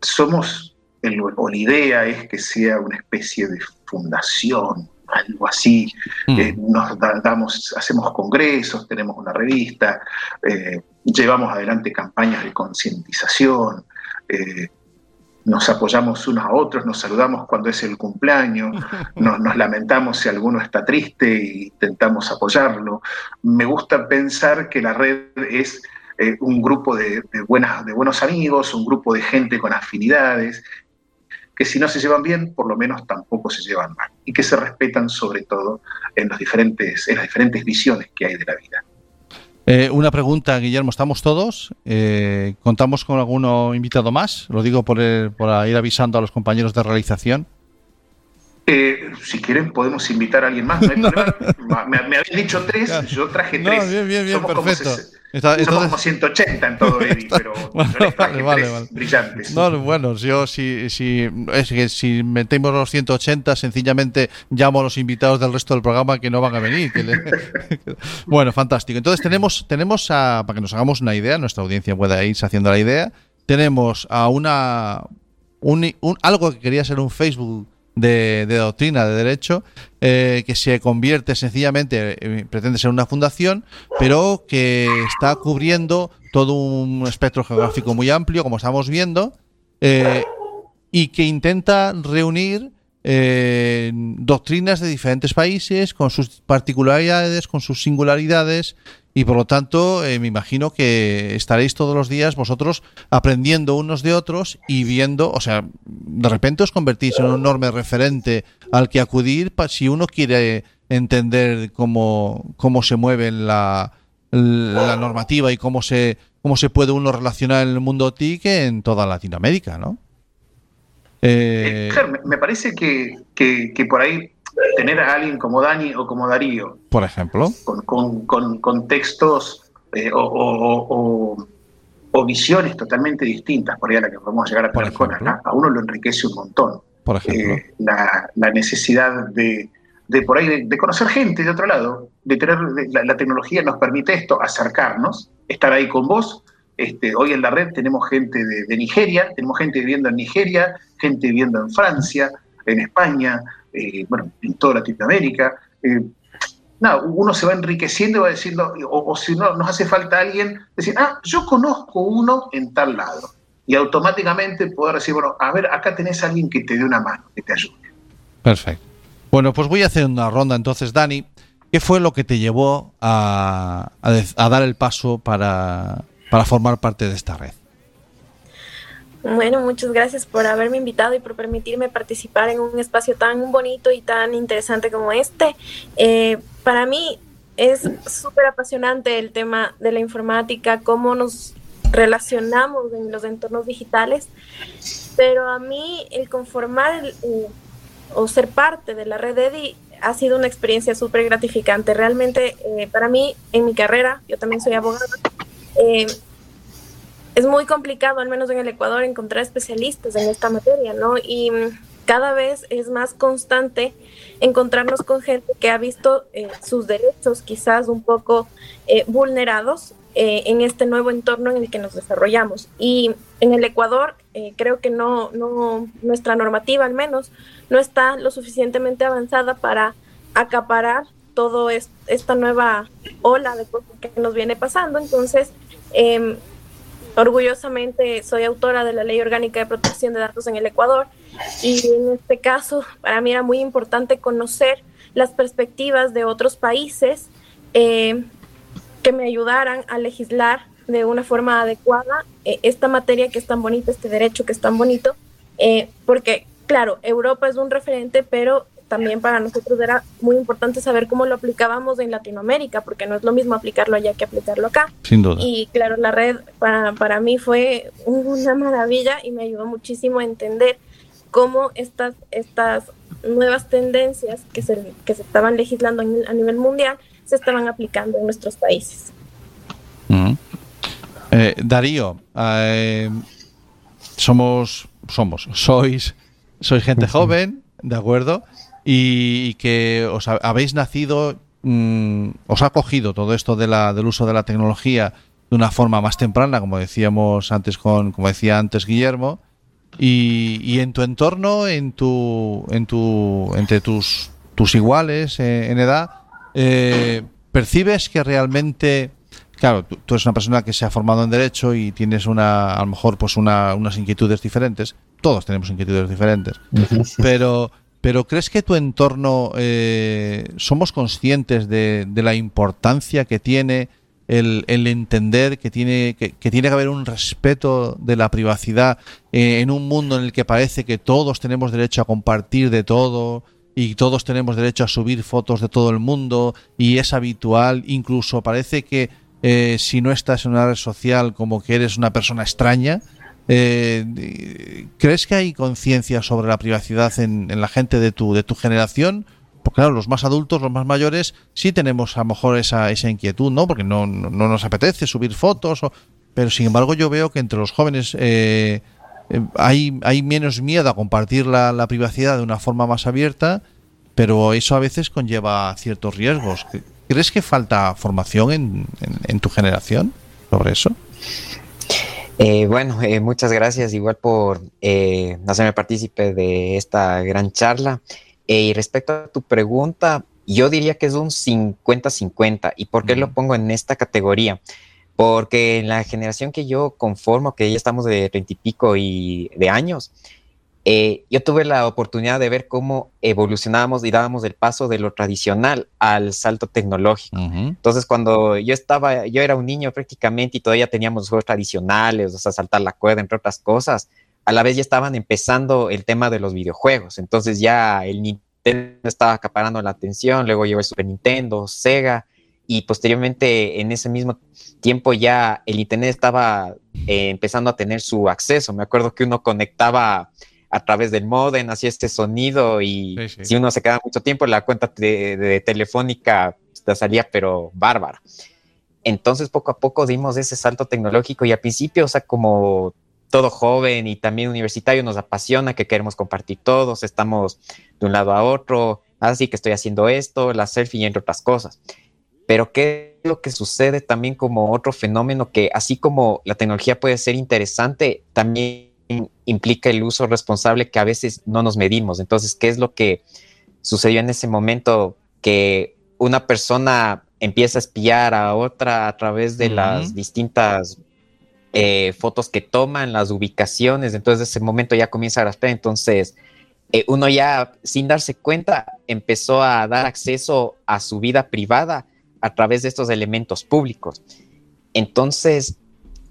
somos, el, o la idea es que sea una especie de fundación, algo así. Mm. Eh, nos da, damos, hacemos congresos, tenemos una revista, eh, llevamos adelante campañas de concientización nos apoyamos unos a otros, nos saludamos cuando es el cumpleaños, nos, nos, lamentamos si alguno está triste e intentamos apoyarlo. Me gusta pensar que la red es eh, un grupo de, de, buenas, de buenos amigos, un grupo de gente con afinidades, que si no se llevan bien, por lo menos tampoco se llevan mal, y que se respetan sobre todo en, los diferentes, en las diferentes visiones que hay de la vida. Eh, una pregunta, Guillermo, ¿estamos todos? Eh, ¿Contamos con alguno invitado más? Lo digo por, por, ir avisando a los compañeros de realización. Eh, si quieren podemos invitar a alguien más, no hay problema. Me, me habían dicho tres, yo traje No, tres. bien, bien, bien, somos perfecto. Como, ses- Está- somos entonces- como 180 en todo Eddie, pero Bueno, yo les traje vale, vale, tres vale. brillantes. No, bueno, yo si, si, es que si metemos los 180, sencillamente llamo a los invitados del resto del programa que no van a venir. que le- bueno, fantástico. Entonces tenemos, tenemos a, para que nos hagamos una idea, nuestra audiencia pueda irse haciendo la idea, tenemos a una un, un- algo que quería ser un Facebook de, de doctrina de derecho eh, que se convierte sencillamente eh, pretende ser una fundación pero que está cubriendo todo un espectro geográfico muy amplio como estamos viendo eh, y que intenta reunir eh, doctrinas de diferentes países con sus particularidades, con sus singularidades y por lo tanto me imagino que estaréis todos los días vosotros aprendiendo unos de otros y viendo, o sea, de repente os convertís en un enorme referente al que acudir si uno quiere entender cómo, cómo se mueve la, la normativa y cómo se, cómo se puede uno relacionar en el mundo TIC en toda Latinoamérica, ¿no? Eh, Eh, me, me parece que, que- que por ahí tener a alguien como Dani o como Darío, por ejemplo. con, con- con- con textos eh, o, o- o- o visiones totalmente distintas, por ahí a la que podemos llegar a tener con acá, a uno lo enriquece un montón. Por ejemplo. Eh, la, la necesidad de, de por ahí de, de conocer gente de otro lado, de tener de- la, la tecnología nos permite esto, acercarnos, estar ahí con vos. Este, hoy en la red tenemos gente de, de Nigeria, tenemos gente viviendo en Nigeria, gente viviendo en Francia, en España, eh, bueno, en toda Latinoamérica. Eh, nada, uno se va enriqueciendo y va diciendo, o, o si no, nos hace falta alguien, decir, ah, yo conozco uno en tal lado. Y automáticamente poder decir, bueno, a ver, acá tenés a alguien que te dé una mano, que te ayude. Perfecto. Bueno, pues voy a hacer una ronda entonces, Dani. ¿Qué fue lo que te llevó a, a dec- a dar el paso para, para formar parte de esta red? Bueno, muchas gracias por haberme invitado y por permitirme participar en un espacio tan bonito y tan interesante como este. Eh, para mí es súper apasionante el tema de la informática, cómo nos relacionamos en los entornos digitales, pero a mí el conformar el, eh, o ser parte de la red EDI ha sido una experiencia súper gratificante. Realmente eh, para mí en mi carrera, yo también soy abogada, eh, es muy complicado, al menos en el Ecuador, encontrar especialistas en esta materia, ¿no? Y cada vez es más constante encontrarnos con gente que ha visto eh, sus derechos quizás un poco eh, vulnerados eh, en este nuevo entorno en el que nos desarrollamos. Y en el Ecuador eh, creo que no, no, nuestra normativa al menos no está lo suficientemente avanzada para acaparar todo es- esta nueva ola de cosas que nos viene pasando. Entonces, em, orgullosamente soy autora de la Ley Orgánica de Protección de Datos en el Ecuador y en este caso para mí era muy importante conocer las perspectivas de otros países eh, que me ayudaran a legislar de una forma adecuada eh, esta materia que es tan bonita, este derecho que es tan bonito, eh, porque claro, Europa es un referente, pero también para nosotros era muy importante saber cómo lo aplicábamos en Latinoamérica, porque no es lo mismo aplicarlo allá que aplicarlo acá. Sin duda. Y claro, la red para, para mí fue una maravilla y me ayudó muchísimo a entender cómo estas, estas nuevas tendencias que se, que se estaban legislando en- a nivel mundial se estaban aplicando en nuestros países. Eh, Darío, eh, somos, somos, sois, sois gente joven, ¿de acuerdo? Y, y que os ha- habéis nacido, mm, os ha cogido todo esto de la, del uso de la tecnología de una forma más temprana, como decíamos antes con, como decía antes Guillermo, y, y en tu entorno, en tu, en tu, entre tus, tus iguales eh, en edad, eh, percibes que realmente, claro, tú, tú eres una persona que se ha formado en derecho y tienes una, a lo mejor, pues una, unas inquietudes diferentes. Todos tenemos inquietudes diferentes, pero, pero ¿crees que tu entorno eh, somos conscientes de, de la importancia que tiene el, entender que tiene que, que tiene que haber un respeto de la privacidad eh, en un mundo en el que parece que todos tenemos derecho a compartir de todo y todos tenemos derecho a subir fotos de todo el mundo y es habitual, incluso parece que eh, si no estás en una red social como que eres una persona extraña Eh, ¿Crees que hay conciencia sobre la privacidad en, en la gente de tu, de tu generación? Porque claro, los más adultos, los más mayores, sí tenemos a lo mejor esa, esa inquietud, ¿no? Porque no, no, no nos apetece subir fotos, o- pero sin embargo yo veo que entre los jóvenes eh, eh, hay, hay menos miedo a compartir la, la privacidad de una forma más abierta, pero eso a veces conlleva ciertos riesgos. ¿Crees que falta formación en, en- en tu generación sobre eso? Eh, bueno, eh, muchas gracias igual por eh, hacerme partícipe de esta gran charla. Y respecto a tu pregunta, yo diría que es un 50-50. ¿Y por qué lo pongo en esta categoría? Porque en la generación que yo conformo, que ya estamos de treinta y pico y de años, eh, yo tuve la oportunidad de ver cómo evolucionábamos y dábamos el paso de lo tradicional al salto tecnológico. Entonces, cuando yo estaba, yo era un niño prácticamente y todavía teníamos juegos tradicionales, o sea, saltar la cuerda, entre otras cosas, a la vez ya estaban empezando el tema de los videojuegos. Entonces ya el Nintendo estaba acaparando la atención, luego llegó el Super Nintendo, Sega, y posteriormente en ese mismo tiempo ya el Internet estaba eh, empezando a tener su acceso. Me acuerdo que uno conectaba a través del modem, hacía este sonido y Sí, sí. si uno se quedaba mucho tiempo, la cuenta de, de telefónica te salía pero bárbara. Entonces poco a poco dimos ese salto tecnológico y al principio, o sea, como todo joven y también universitario nos apasiona que queremos compartir todos, estamos de un lado a otro, así que estoy haciendo esto, la selfie y entre otras cosas. Pero ¿qué es lo que sucede también como otro fenómeno que así como la tecnología puede ser interesante, también implica el uso responsable que a veces no nos medimos? Entonces, ¿qué es lo que sucedió en ese momento que una persona empieza a espiar a otra a través de las distintas eh, fotos que toman, las ubicaciones, entonces ese momento ya comienza a rastrear, entonces eh, uno ya sin darse cuenta empezó a dar acceso a su vida privada a través de estos elementos públicos. Entonces,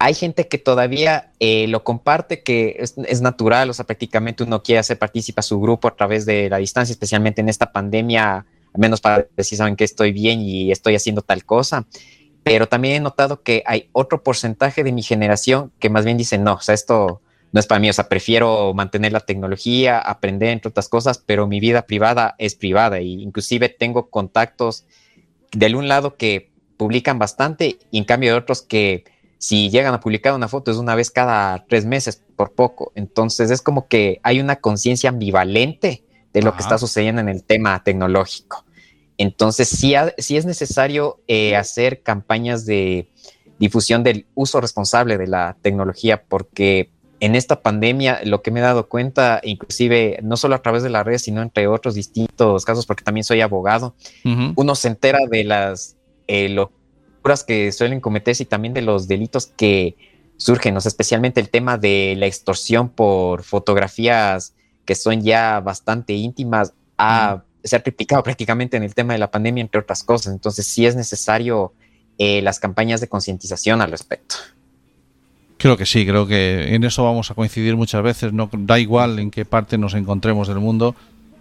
hay gente que todavía eh, lo comparte, que es, natural, o sea, prácticamente uno quiere hacer partícipe a su grupo a través de la distancia, especialmente en esta pandemia, al menos para decir, saben que estoy bien y estoy haciendo tal cosa. Pero también he notado que hay otro porcentaje de mi generación que más bien dice, no, o sea, esto no es para mí, o sea, prefiero mantener la tecnología, aprender entre otras cosas, pero mi vida privada es privada e inclusive tengo contactos del un lado que publican bastante y en cambio de otros que si llegan a publicar una foto es una vez cada tres meses por poco. Entonces es como que hay una conciencia ambivalente de lo Ajá. que está sucediendo en el tema tecnológico. Entonces sí, ha, sí es necesario eh, hacer campañas de difusión del uso responsable de la tecnología porque en esta pandemia lo que me he dado cuenta, inclusive no solo a través de las redes, sino entre otros distintos casos, porque también soy abogado, uh -huh. uno se entera de las eh, que suelen cometerse y también de los delitos que surgen, o sea, especialmente el tema de la extorsión por fotografías que son ya bastante íntimas, a, uh -huh. se ha triplicado prácticamente en el tema de la pandemia, entre otras cosas. Entonces sí es necesario eh, las campañas de concientización al respecto. Creo que sí, creo que en eso vamos a coincidir muchas veces, no da igual en qué parte nos encontremos del mundo,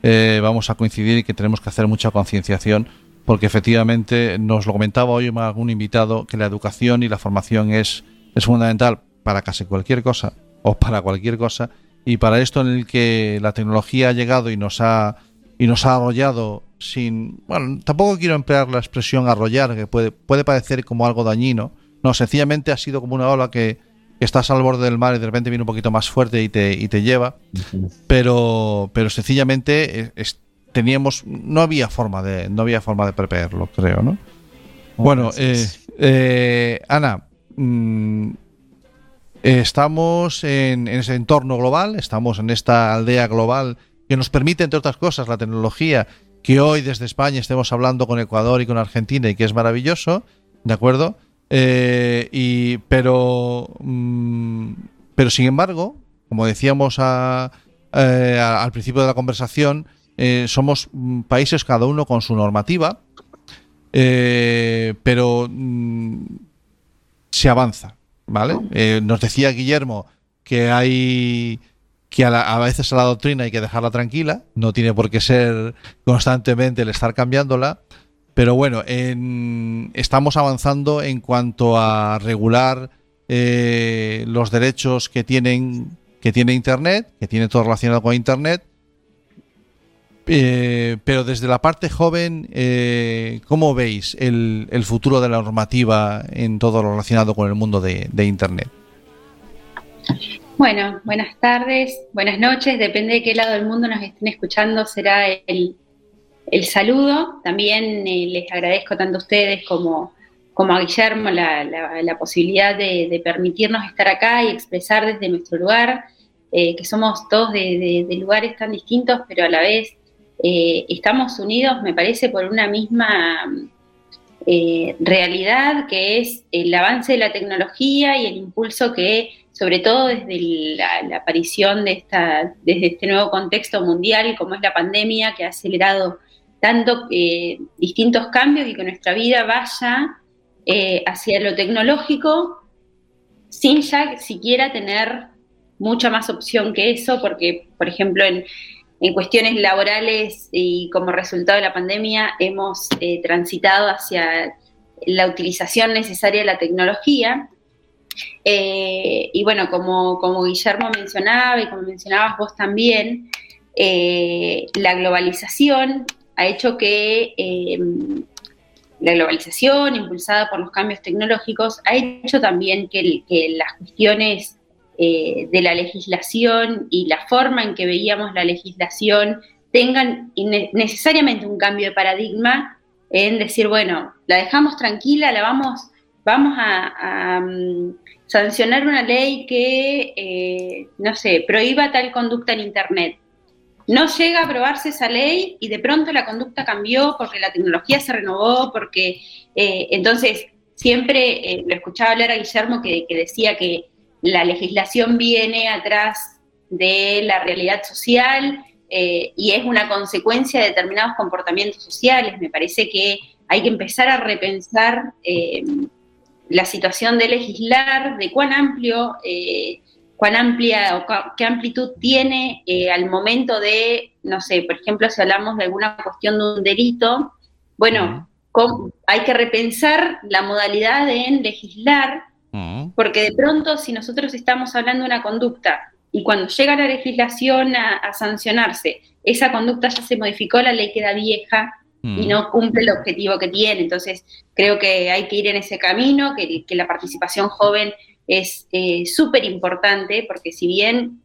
eh, vamos a coincidir y que tenemos que hacer mucha concienciación, porque efectivamente nos lo comentaba hoy algún invitado que la educación y la formación es, es fundamental para casi cualquier cosa o para cualquier cosa y para esto en el que la tecnología ha llegado y nos ha y nos ha arrollado sin bueno tampoco quiero emplear la expresión arrollar que puede puede parecer como algo dañino. No sencillamente ha sido como una ola que, que estás al borde del mar y de repente viene un poquito más fuerte y te, y te lleva, pero, pero sencillamente es, teníamos, no había forma de, no había forma de preverlo, creo, ¿no? Oh, bueno, eh, eh, Ana, mmm, estamos en, en, ese entorno global, estamos en esta aldea global que nos permite, entre otras cosas, la tecnología, que hoy desde España estemos hablando con Ecuador y con Argentina y que es maravilloso, ¿de acuerdo? Eh, y, pero, mmm, pero sin embargo, como decíamos a, a, al principio de la conversación, eh, somos países cada uno con su normativa, eh, pero mmm, se avanza, ¿vale? Eh, nos decía Guillermo que hay que a, veces a la doctrina hay que dejarla tranquila, no tiene por qué ser constantemente el estar cambiándola. Pero bueno, en, estamos avanzando en cuanto a regular eh, los derechos que tienen que tiene Internet, que tiene todo relacionado con Internet. Eh, pero desde la parte joven, eh, ¿cómo veis el, el, futuro de la normativa en todo lo relacionado con el mundo de, Internet? Bueno, buenas tardes, buenas noches, depende de qué lado del mundo nos estén escuchando, será el, el saludo. También eh, les agradezco tanto a ustedes como, como a Guillermo la, la, la posibilidad de, permitirnos estar acá y expresar desde nuestro lugar, eh, que somos todos de, lugares tan distintos, pero a la vez eh, estamos unidos, me parece, por una misma eh, realidad, que es el avance de la tecnología y el impulso que, sobre todo desde la, aparición de esta, desde este nuevo contexto mundial, como es la pandemia, que ha acelerado tanto eh, distintos cambios y que nuestra vida vaya hacia lo tecnológico sin ya siquiera tener mucha más opción que eso, porque, por ejemplo, en, en cuestiones laborales y como resultado de la pandemia hemos eh, transitado hacia la utilización necesaria de la tecnología. Eh, y bueno, como, como, Guillermo mencionaba y como mencionabas vos también, eh, la globalización ha hecho que em, la globalización impulsada por los cambios tecnológicos ha hecho también que, que las cuestiones eh, de la legislación y la forma en que veíamos la legislación tengan necesariamente un cambio de paradigma en decir, bueno, la dejamos tranquila, la vamos, vamos a, um, sancionar una ley que, eh, no sé, prohíba tal conducta en Internet. No llega a aprobarse esa ley y de pronto la conducta cambió porque la tecnología se renovó, porque eh, entonces siempre lo escuchaba hablar a Guillermo que decía que la legislación viene atrás de la realidad social eh, y es una consecuencia de determinados comportamientos sociales. Me parece que hay que empezar a repensar eh, la situación de legislar, de cuán amplio, eh, cuán amplia o qué amplitud tiene al momento de, no sé, por ejemplo, si hablamos de alguna cuestión de un delito, bueno, con, hay que repensar la modalidad en legislar porque de pronto, si nosotros estamos hablando de una conducta y cuando llega la legislación a, a sancionarse, esa conducta ya se modificó, la ley queda vieja y no cumple el objetivo que tiene. Entonces, creo que hay que ir en ese camino, que, que la participación joven es eh, súper importante, porque si bien,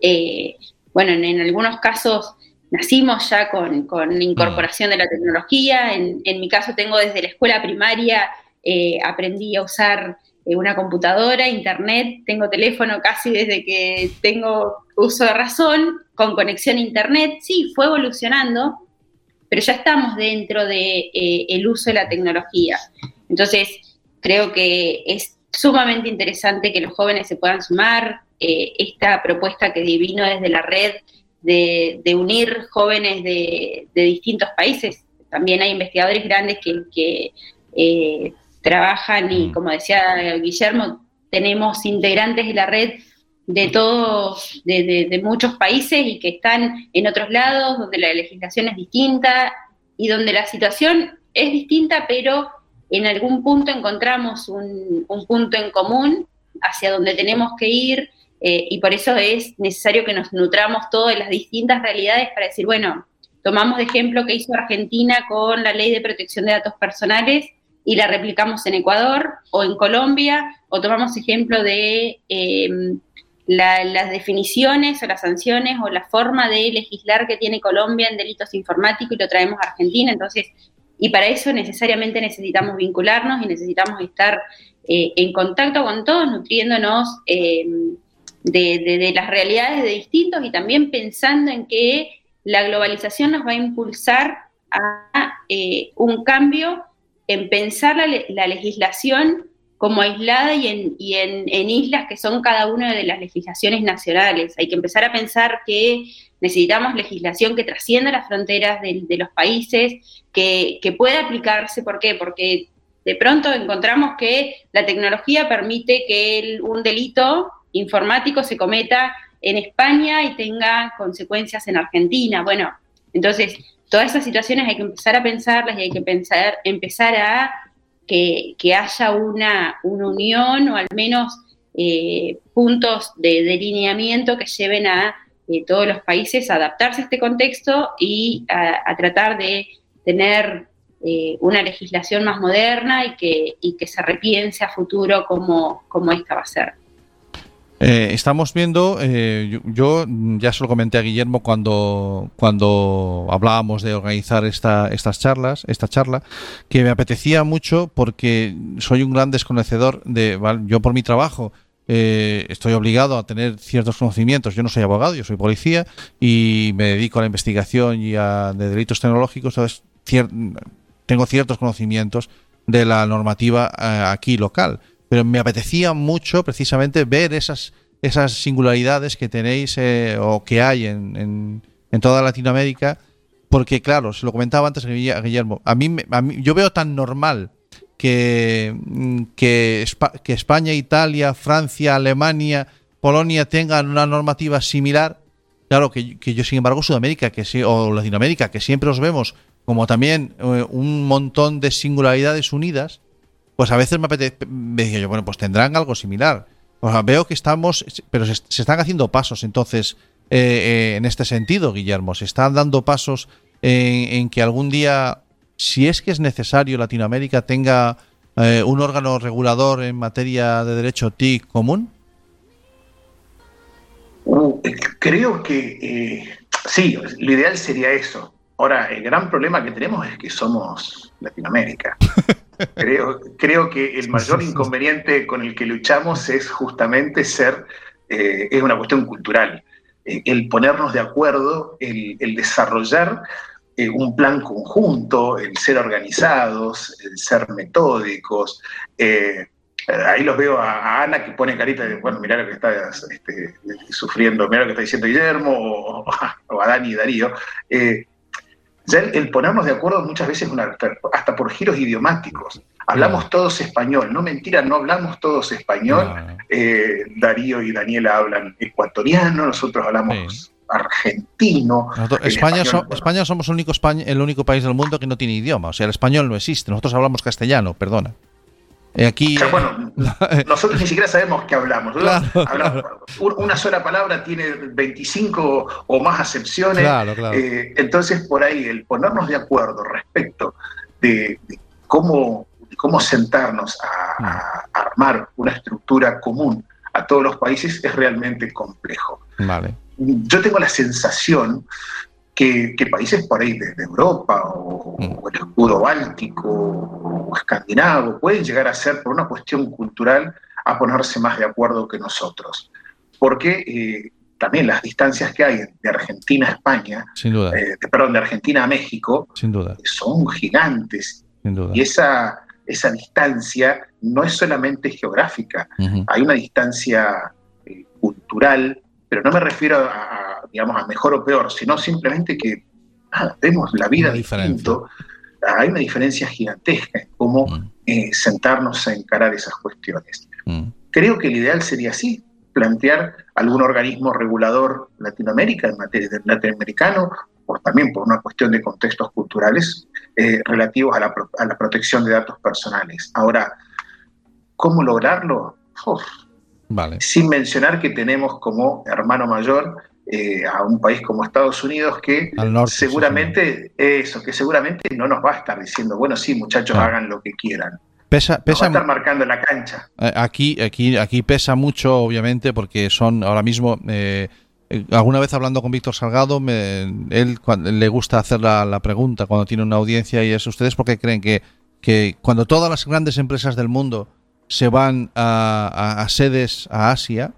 eh, bueno, en, en, algunos casos nacimos ya con, con incorporación de la tecnología, en, en, mi caso tengo desde la escuela primaria, eh, aprendí a usar una computadora, internet, tengo teléfono casi desde que tengo uso de razón, con conexión a internet, sí, fue evolucionando, pero ya estamos dentro de eh, el uso de la tecnología. Entonces, creo que es sumamente interesante que los jóvenes se puedan sumar. Eh, esta propuesta que vino desde la red de, unir jóvenes de, de, distintos países. También hay investigadores grandes que, eh, trabajan y, como decía Guillermo, tenemos integrantes de la red de todos, de, de, de, muchos países y que están en otros lados, donde la legislación es distinta y donde la situación es distinta, pero en algún punto encontramos un, un punto en común hacia donde tenemos que ir eh, y por eso es necesario que nos nutramos todas las distintas realidades para decir, bueno, tomamos de ejemplo que hizo Argentina con la ley de protección de datos personales y la replicamos en Ecuador o en Colombia, o tomamos ejemplo de la, las definiciones o las sanciones o la forma de legislar que tiene Colombia en delitos informáticos y lo traemos a Argentina. Entonces, y para eso necesariamente necesitamos vincularnos y necesitamos estar eh, en contacto con todos, nutriéndonos de, de, de, las realidades de distintos y también pensando en que la globalización nos va a impulsar a eh, un cambio en pensar la, la legislación como aislada y, en, y en, islas que son cada una de las legislaciones nacionales. Hay que empezar a pensar que necesitamos legislación que trascienda las fronteras de, de los países, que, pueda aplicarse. ¿Por qué? Porque de pronto encontramos que la tecnología permite que un delito informático se cometa en España y tenga consecuencias en Argentina. Bueno, entonces todas esas situaciones hay que empezar a pensarlas y hay que pensar, empezar a que, haya una, unión o al menos eh, puntos de delineamiento que lleven a eh, todos los países a adaptarse a este contexto y a, tratar de tener eh, una legislación más moderna y que, y que se repiense a futuro cómo, cómo esta va a ser. Eh, estamos viendo, eh, yo, ya se lo comenté a Guillermo cuando, cuando hablábamos de organizar esta, estas charlas, esta charla, que me apetecía mucho porque soy un gran desconocedor de, yo por mi trabajo eh, estoy obligado a tener ciertos conocimientos. Yo no soy abogado, yo soy policía y me dedico a la investigación y a de delitos tecnológicos, entonces tengo ciertos conocimientos de la normativa aquí local pero me apetecía mucho precisamente ver esas, esas singularidades que tenéis eh, o que hay en, en, toda Latinoamérica, porque claro, se lo comentaba antes Guillermo, a mí, a yo veo tan normal que, mm, que, España, Italia, Francia, Alemania, Polonia tengan una normativa similar, claro, que, yo sin embargo Sudamérica que o Latinoamérica, que siempre os vemos como también eh, un montón de singularidades unidas, pues a veces me apetece, me yo, bueno, pues tendrán algo similar. O sea, veo que estamos, pero se, están haciendo pasos entonces eh, eh, en este sentido, Guillermo. Se están dando pasos en, que algún día, si es que es necesario, Latinoamérica tenga eh, un órgano regulador en materia de derecho TIC común. Creo que sí, lo ideal sería eso. Ahora, el gran problema que tenemos es que somos Latinoamérica. Creo, creo que el mayor inconveniente con el que luchamos es justamente ser, eh, es una cuestión cultural, eh, el ponernos de acuerdo, el, desarrollar eh, un plan conjunto, el ser organizados, el ser metódicos. ahí los veo a, Ana que pone carita de, bueno, mirá lo que está este, sufriendo, mirá lo que está diciendo Guillermo, o, o a Dani y Darío ya el, ponernos de acuerdo muchas veces una, hasta por giros idiomáticos. Hablamos todos español, no mentira, no hablamos todos español. Eh, Darío y Daniela hablan ecuatoriano, nosotros hablamos argentino. España, España somos el único, España, el único país del mundo que no tiene idioma, o sea, el español no existe, nosotros hablamos castellano, perdona. Eh, aquí, bueno, nosotros ni siquiera sabemos qué hablamos. Una sola palabra tiene 25 o más acepciones. Eh, entonces, por ahí, el ponernos de acuerdo respecto de, cómo, cómo sentarnos a, a, armar una estructura común a todos los países es realmente complejo. Vale. Yo tengo la sensación que, países por ahí de, Europa o, mm. el escudo báltico o escandinavo pueden llegar a ser, por una cuestión cultural, a ponerse más de acuerdo que nosotros. Porque eh, también las distancias que hay de Argentina a España, eh, perdón, de Argentina a México, son gigantes. Y esa, esa distancia no es solamente geográfica, hay una distancia eh, cultural, pero no me refiero a digamos, a mejor o peor, sino simplemente que vemos la vida distinto. Hay una diferencia gigantesca en cómo mm. eh, sentarnos a encarar esas cuestiones. Mm. Creo que el ideal sería así, plantear algún organismo regulador Latinoamérica en materia de latinoamericano, por, también por una cuestión de contextos culturales eh, relativos a la, protección de datos personales. Ahora, ¿cómo lograrlo? vale. Sin mencionar que tenemos como hermano mayor eh, a un país como Estados Unidos que seguramente eso, que seguramente no nos va a estar diciendo, bueno, sí, muchachos, hagan lo que quieran. Pesa, pesa va a estar marcando la cancha. Eh, aquí, aquí, aquí pesa mucho, obviamente, porque son ahora mismo. Eh, alguna vez hablando con Víctor Salgado, él le gusta hacer la, pregunta cuando tiene una audiencia y es ustedes porque creen que, que cuando todas las grandes empresas del mundo se van a sedes a Asia,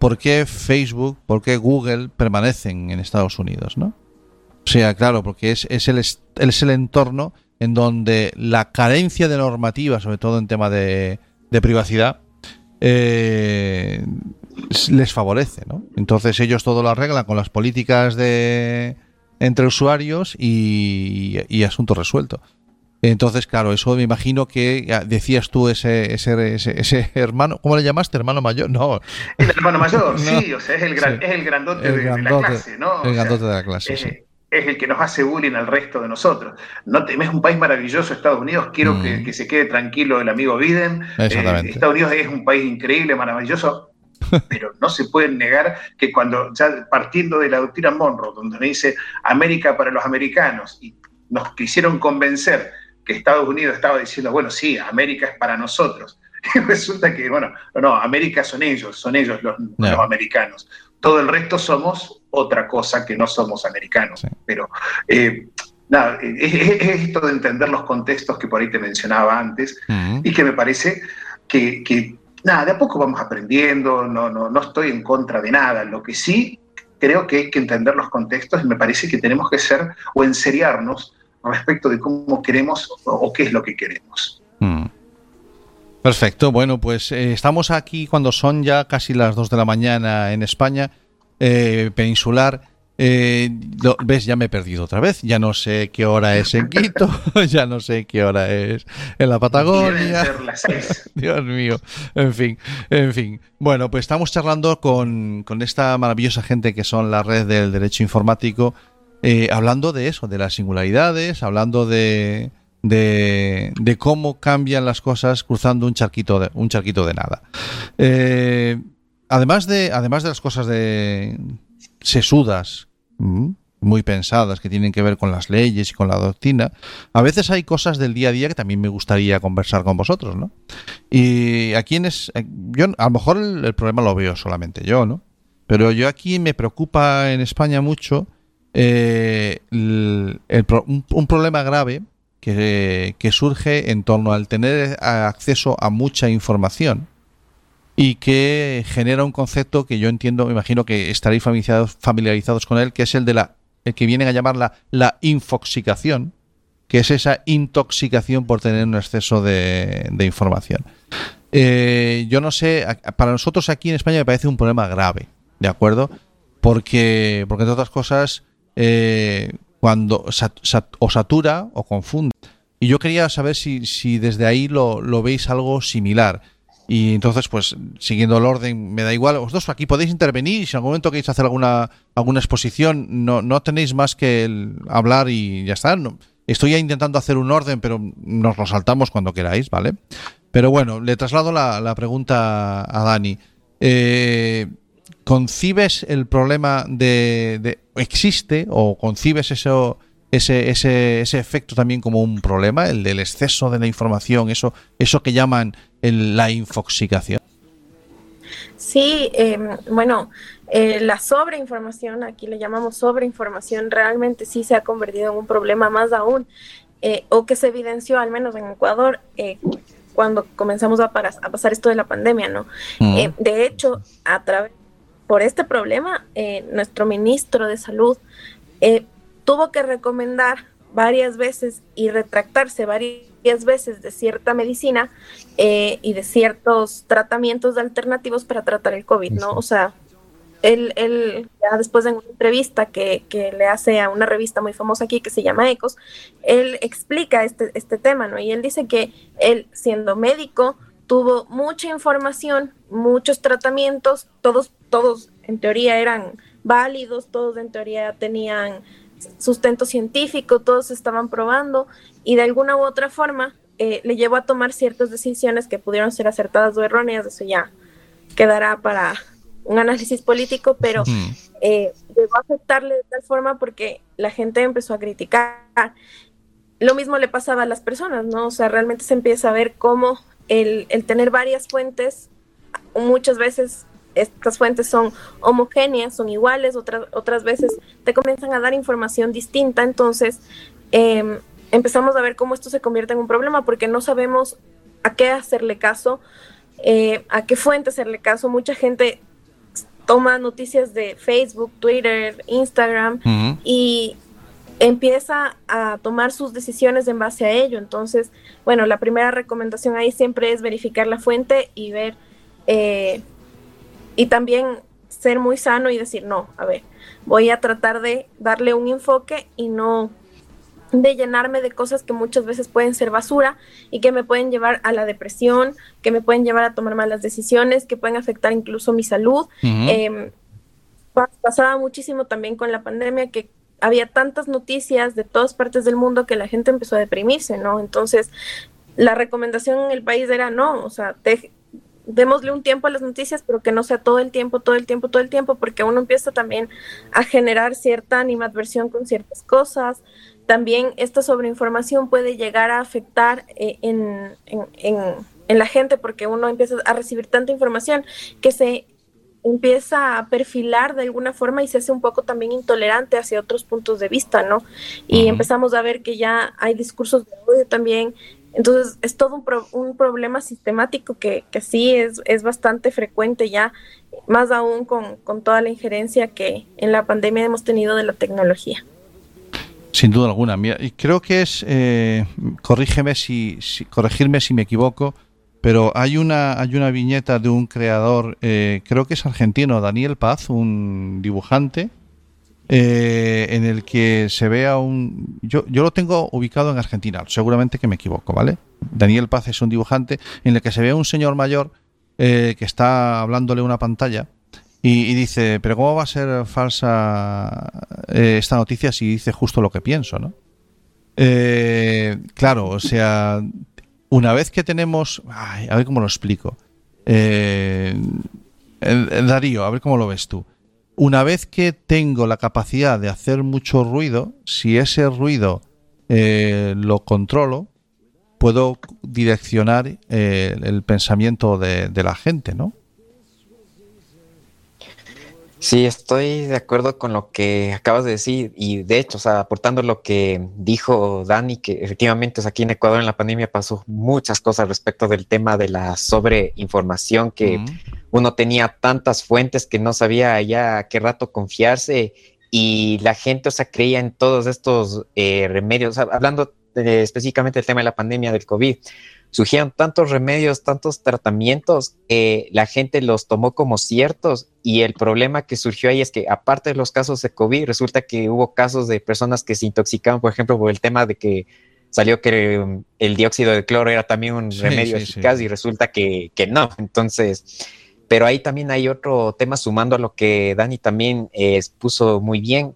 por qué Facebook, por qué Google permanecen en Estados Unidos, ¿no? O sea, claro, porque es, es, el, es el entorno en donde la carencia de normativa, sobre todo en tema de, privacidad, eh, les favorece, ¿no? Entonces ellos todo lo arreglan con las políticas de entre usuarios y, y asunto resuelto. Entonces, claro, eso me imagino que decías tú ese, ese, ese, hermano, ¿cómo le llamaste? ¿Hermano mayor? No. El hermano mayor, sí, o sea, es el, gran, es el grandote, de, la clase, ¿no? El grandote de la clase, sí. es el que nos hace bullying al resto de nosotros. No es un país maravilloso, Estados Unidos. Quiero Mm. que, que se quede tranquilo el amigo Biden. Exactamente. Eh, Estados Unidos es un país increíble, maravilloso, pero no se puede negar que cuando ya partiendo de la doctrina Monroe, donde dice América para los americanos, y nos quisieron convencer que Estados Unidos estaba diciendo, bueno, sí, América es para nosotros. Y resulta que, bueno, no, América son ellos, son ellos los, americanos. Todo el resto somos otra cosa que no somos americanos. Sí. Pero eh, nada, es, es- es esto de entender los contextos que por ahí te mencionaba antes y que me parece que, que, nada, de a poco vamos aprendiendo, no, no, no estoy en contra de nada. Lo que sí creo que hay que entender los contextos y me parece que tenemos que ser o enseriarnos respecto de cómo queremos o, qué es lo que queremos. Mm. Perfecto, bueno, pues eh, estamos aquí cuando son ya casi las 2 de la mañana en España, eh, peninsular. Eh, lo- ¿Ves? Ya me he perdido otra vez. Ya no sé qué hora es en Quito, ya no sé qué hora es en la Patagonia. Dios mío, en fin, en fin. Bueno, pues estamos charlando con, con esta maravillosa gente que son la red del derecho informático, eh, hablando de eso, de las singularidades, hablando de, de, de cómo cambian las cosas cruzando un charquito de, un charquito de nada. Eh, además, de, además de las cosas de sesudas, mm, muy pensadas, que tienen que ver con las leyes y con la doctrina, a veces hay cosas del día a día que también me gustaría conversar con vosotros, ¿no? Y aquí en es, eh, yo a lo mejor el, el problema lo veo solamente yo, ¿no? Pero yo aquí me preocupa en España mucho eh, un, problema grave que, surge en torno al tener acceso a mucha información y que genera un concepto que yo entiendo, me imagino que estaréis familiarizados, con él, que es el de la el que vienen a llamar la, infoxicación, que es esa intoxicación por tener un exceso de, información. Eh, yo no sé, para nosotros aquí en España me parece un problema grave, ¿de acuerdo? Porque, porque entre otras cosas, eh, cuando sat- o satura o confunde. Y yo quería saber si, si desde ahí lo, lo veis algo similar. Y entonces, pues, siguiendo el orden, me da igual. Vosotros aquí podéis intervenir si en algún momento queréis hacer alguna, alguna exposición, no, no tenéis más que hablar y ya está. No- estoy ya intentando hacer un orden, pero nos lo saltamos cuando queráis, ¿vale? Pero bueno, le traslado la, la pregunta a Dani. Eh, ¿Concibes el problema de- ¿Existe o concibes eso, ese, ese, ese efecto también como un problema, el del exceso de la información, eso, eso que llaman el- la infoxicación? Sí, eh, bueno, eh, la sobreinformación, aquí le llamamos sobreinformación, realmente sí se ha convertido en un problema más aún, eh, o que se evidenció al menos en Ecuador eh, cuando comenzamos a, para- a pasar esto de la pandemia, ¿no? Mm. De hecho, a través por este problema, eh, nuestro ministro de Salud eh, tuvo que recomendar varias veces y retractarse varias veces de cierta medicina eh, y de ciertos tratamientos alternativos para tratar el COVID, ¿no? O sea, él, él ya después de una entrevista que, que le hace a una revista muy famosa aquí que se llama Ecos, él explica este, este tema, ¿no? Y él dice que él, siendo médico, tuvo mucha información, muchos tratamientos, todos, todos en teoría eran válidos, todos en teoría tenían sustento científico, todos estaban probando y de alguna u otra forma eh, le llevó a tomar ciertas decisiones que pudieron ser acertadas o erróneas, eso ya quedará para un análisis político, pero eh, llegó a afectarle de tal forma porque la gente empezó a criticar. Lo mismo le pasaba a las personas, ¿no? O sea, realmente se empieza a ver cómo el, el tener varias fuentes, muchas veces estas fuentes son homogéneas, son iguales, otras, otras veces te comienzan a dar información distinta, entonces eh, empezamos a ver cómo esto se convierte en un problema porque no sabemos a qué hacerle caso, eh, a qué fuente hacerle caso. Mucha gente toma noticias de Facebook, Twitter, Instagram y empieza a tomar sus decisiones en base a ello. Entonces, bueno, la primera recomendación ahí siempre es verificar la fuente y ver, eh, y también ser muy sano y decir, no, a ver, voy a tratar de darle un enfoque y no de llenarme de cosas que muchas veces pueden ser basura y que me pueden llevar a la depresión, que me pueden llevar a tomar malas decisiones, que pueden afectar incluso mi salud. Eh, pa- pasaba muchísimo también con la pandemia que había tantas noticias de todas partes del mundo que la gente empezó a deprimirse, ¿no? Entonces, la recomendación en el país era no, o sea, démosle un tiempo a las noticias, pero que no sea todo el tiempo, todo el tiempo, todo el tiempo, porque uno empieza también a generar cierta animadversión con ciertas cosas. También esta sobreinformación puede llegar a afectar eh, en, en la gente porque uno empieza a recibir tanta información que se empieza a perfilar de alguna forma y se hace un poco también intolerante hacia otros puntos de vista, ¿no? Y empezamos a ver que ya hay discursos de odio también. Entonces es todo un, un problema sistemático que, que sí es, es, bastante frecuente ya, más aún con, con, toda la injerencia que en la pandemia hemos tenido de la tecnología. Sin duda alguna. y creo que es, eh, corrígeme si, si, corregirme si me equivoco, pero hay una, hay una viñeta de un creador, eh, creo que es argentino, Daniel Paz, un dibujante, eh, en el que se ve a un... Yo, yo lo tengo ubicado en Argentina, seguramente que me equivoco, ¿vale? Daniel Paz es un dibujante en el que se ve a un señor mayor eh, que está hablándole una pantalla y, y, dice, pero ¿cómo va a ser falsa esta noticia si dice justo lo que pienso, ¿no? claro, o sea, una vez que tenemos, a ver cómo lo explico, eh, Darío, a ver cómo lo ves tú. Una vez que tengo la capacidad de hacer mucho ruido, si ese ruido eh, lo controlo, puedo direccionar eh, el pensamiento de la gente, ¿no? Sí, estoy de acuerdo con lo que acabas de decir y de hecho, o sea, aportando lo que dijo Dani, que efectivamente aquí en Ecuador en la pandemia pasó muchas cosas respecto del tema de la sobreinformación, que uno tenía tantas fuentes que no sabía ya a qué rato confiarse y la gente, o sea, creía en todos estos eh, remedios, hablando específicamente del tema de la pandemia del COVID surgieron tantos remedios, tantos tratamientos, eh, la gente los tomó como ciertos y el problema que surgió ahí es que aparte de los casos de COVID, resulta que hubo casos de personas que se intoxicaban, por ejemplo, por el tema de que salió que el dióxido de cloro era también un remedio eficaz y resulta que, no. Entonces, pero ahí también hay otro tema sumando a lo que Dani también eh, expuso muy bien.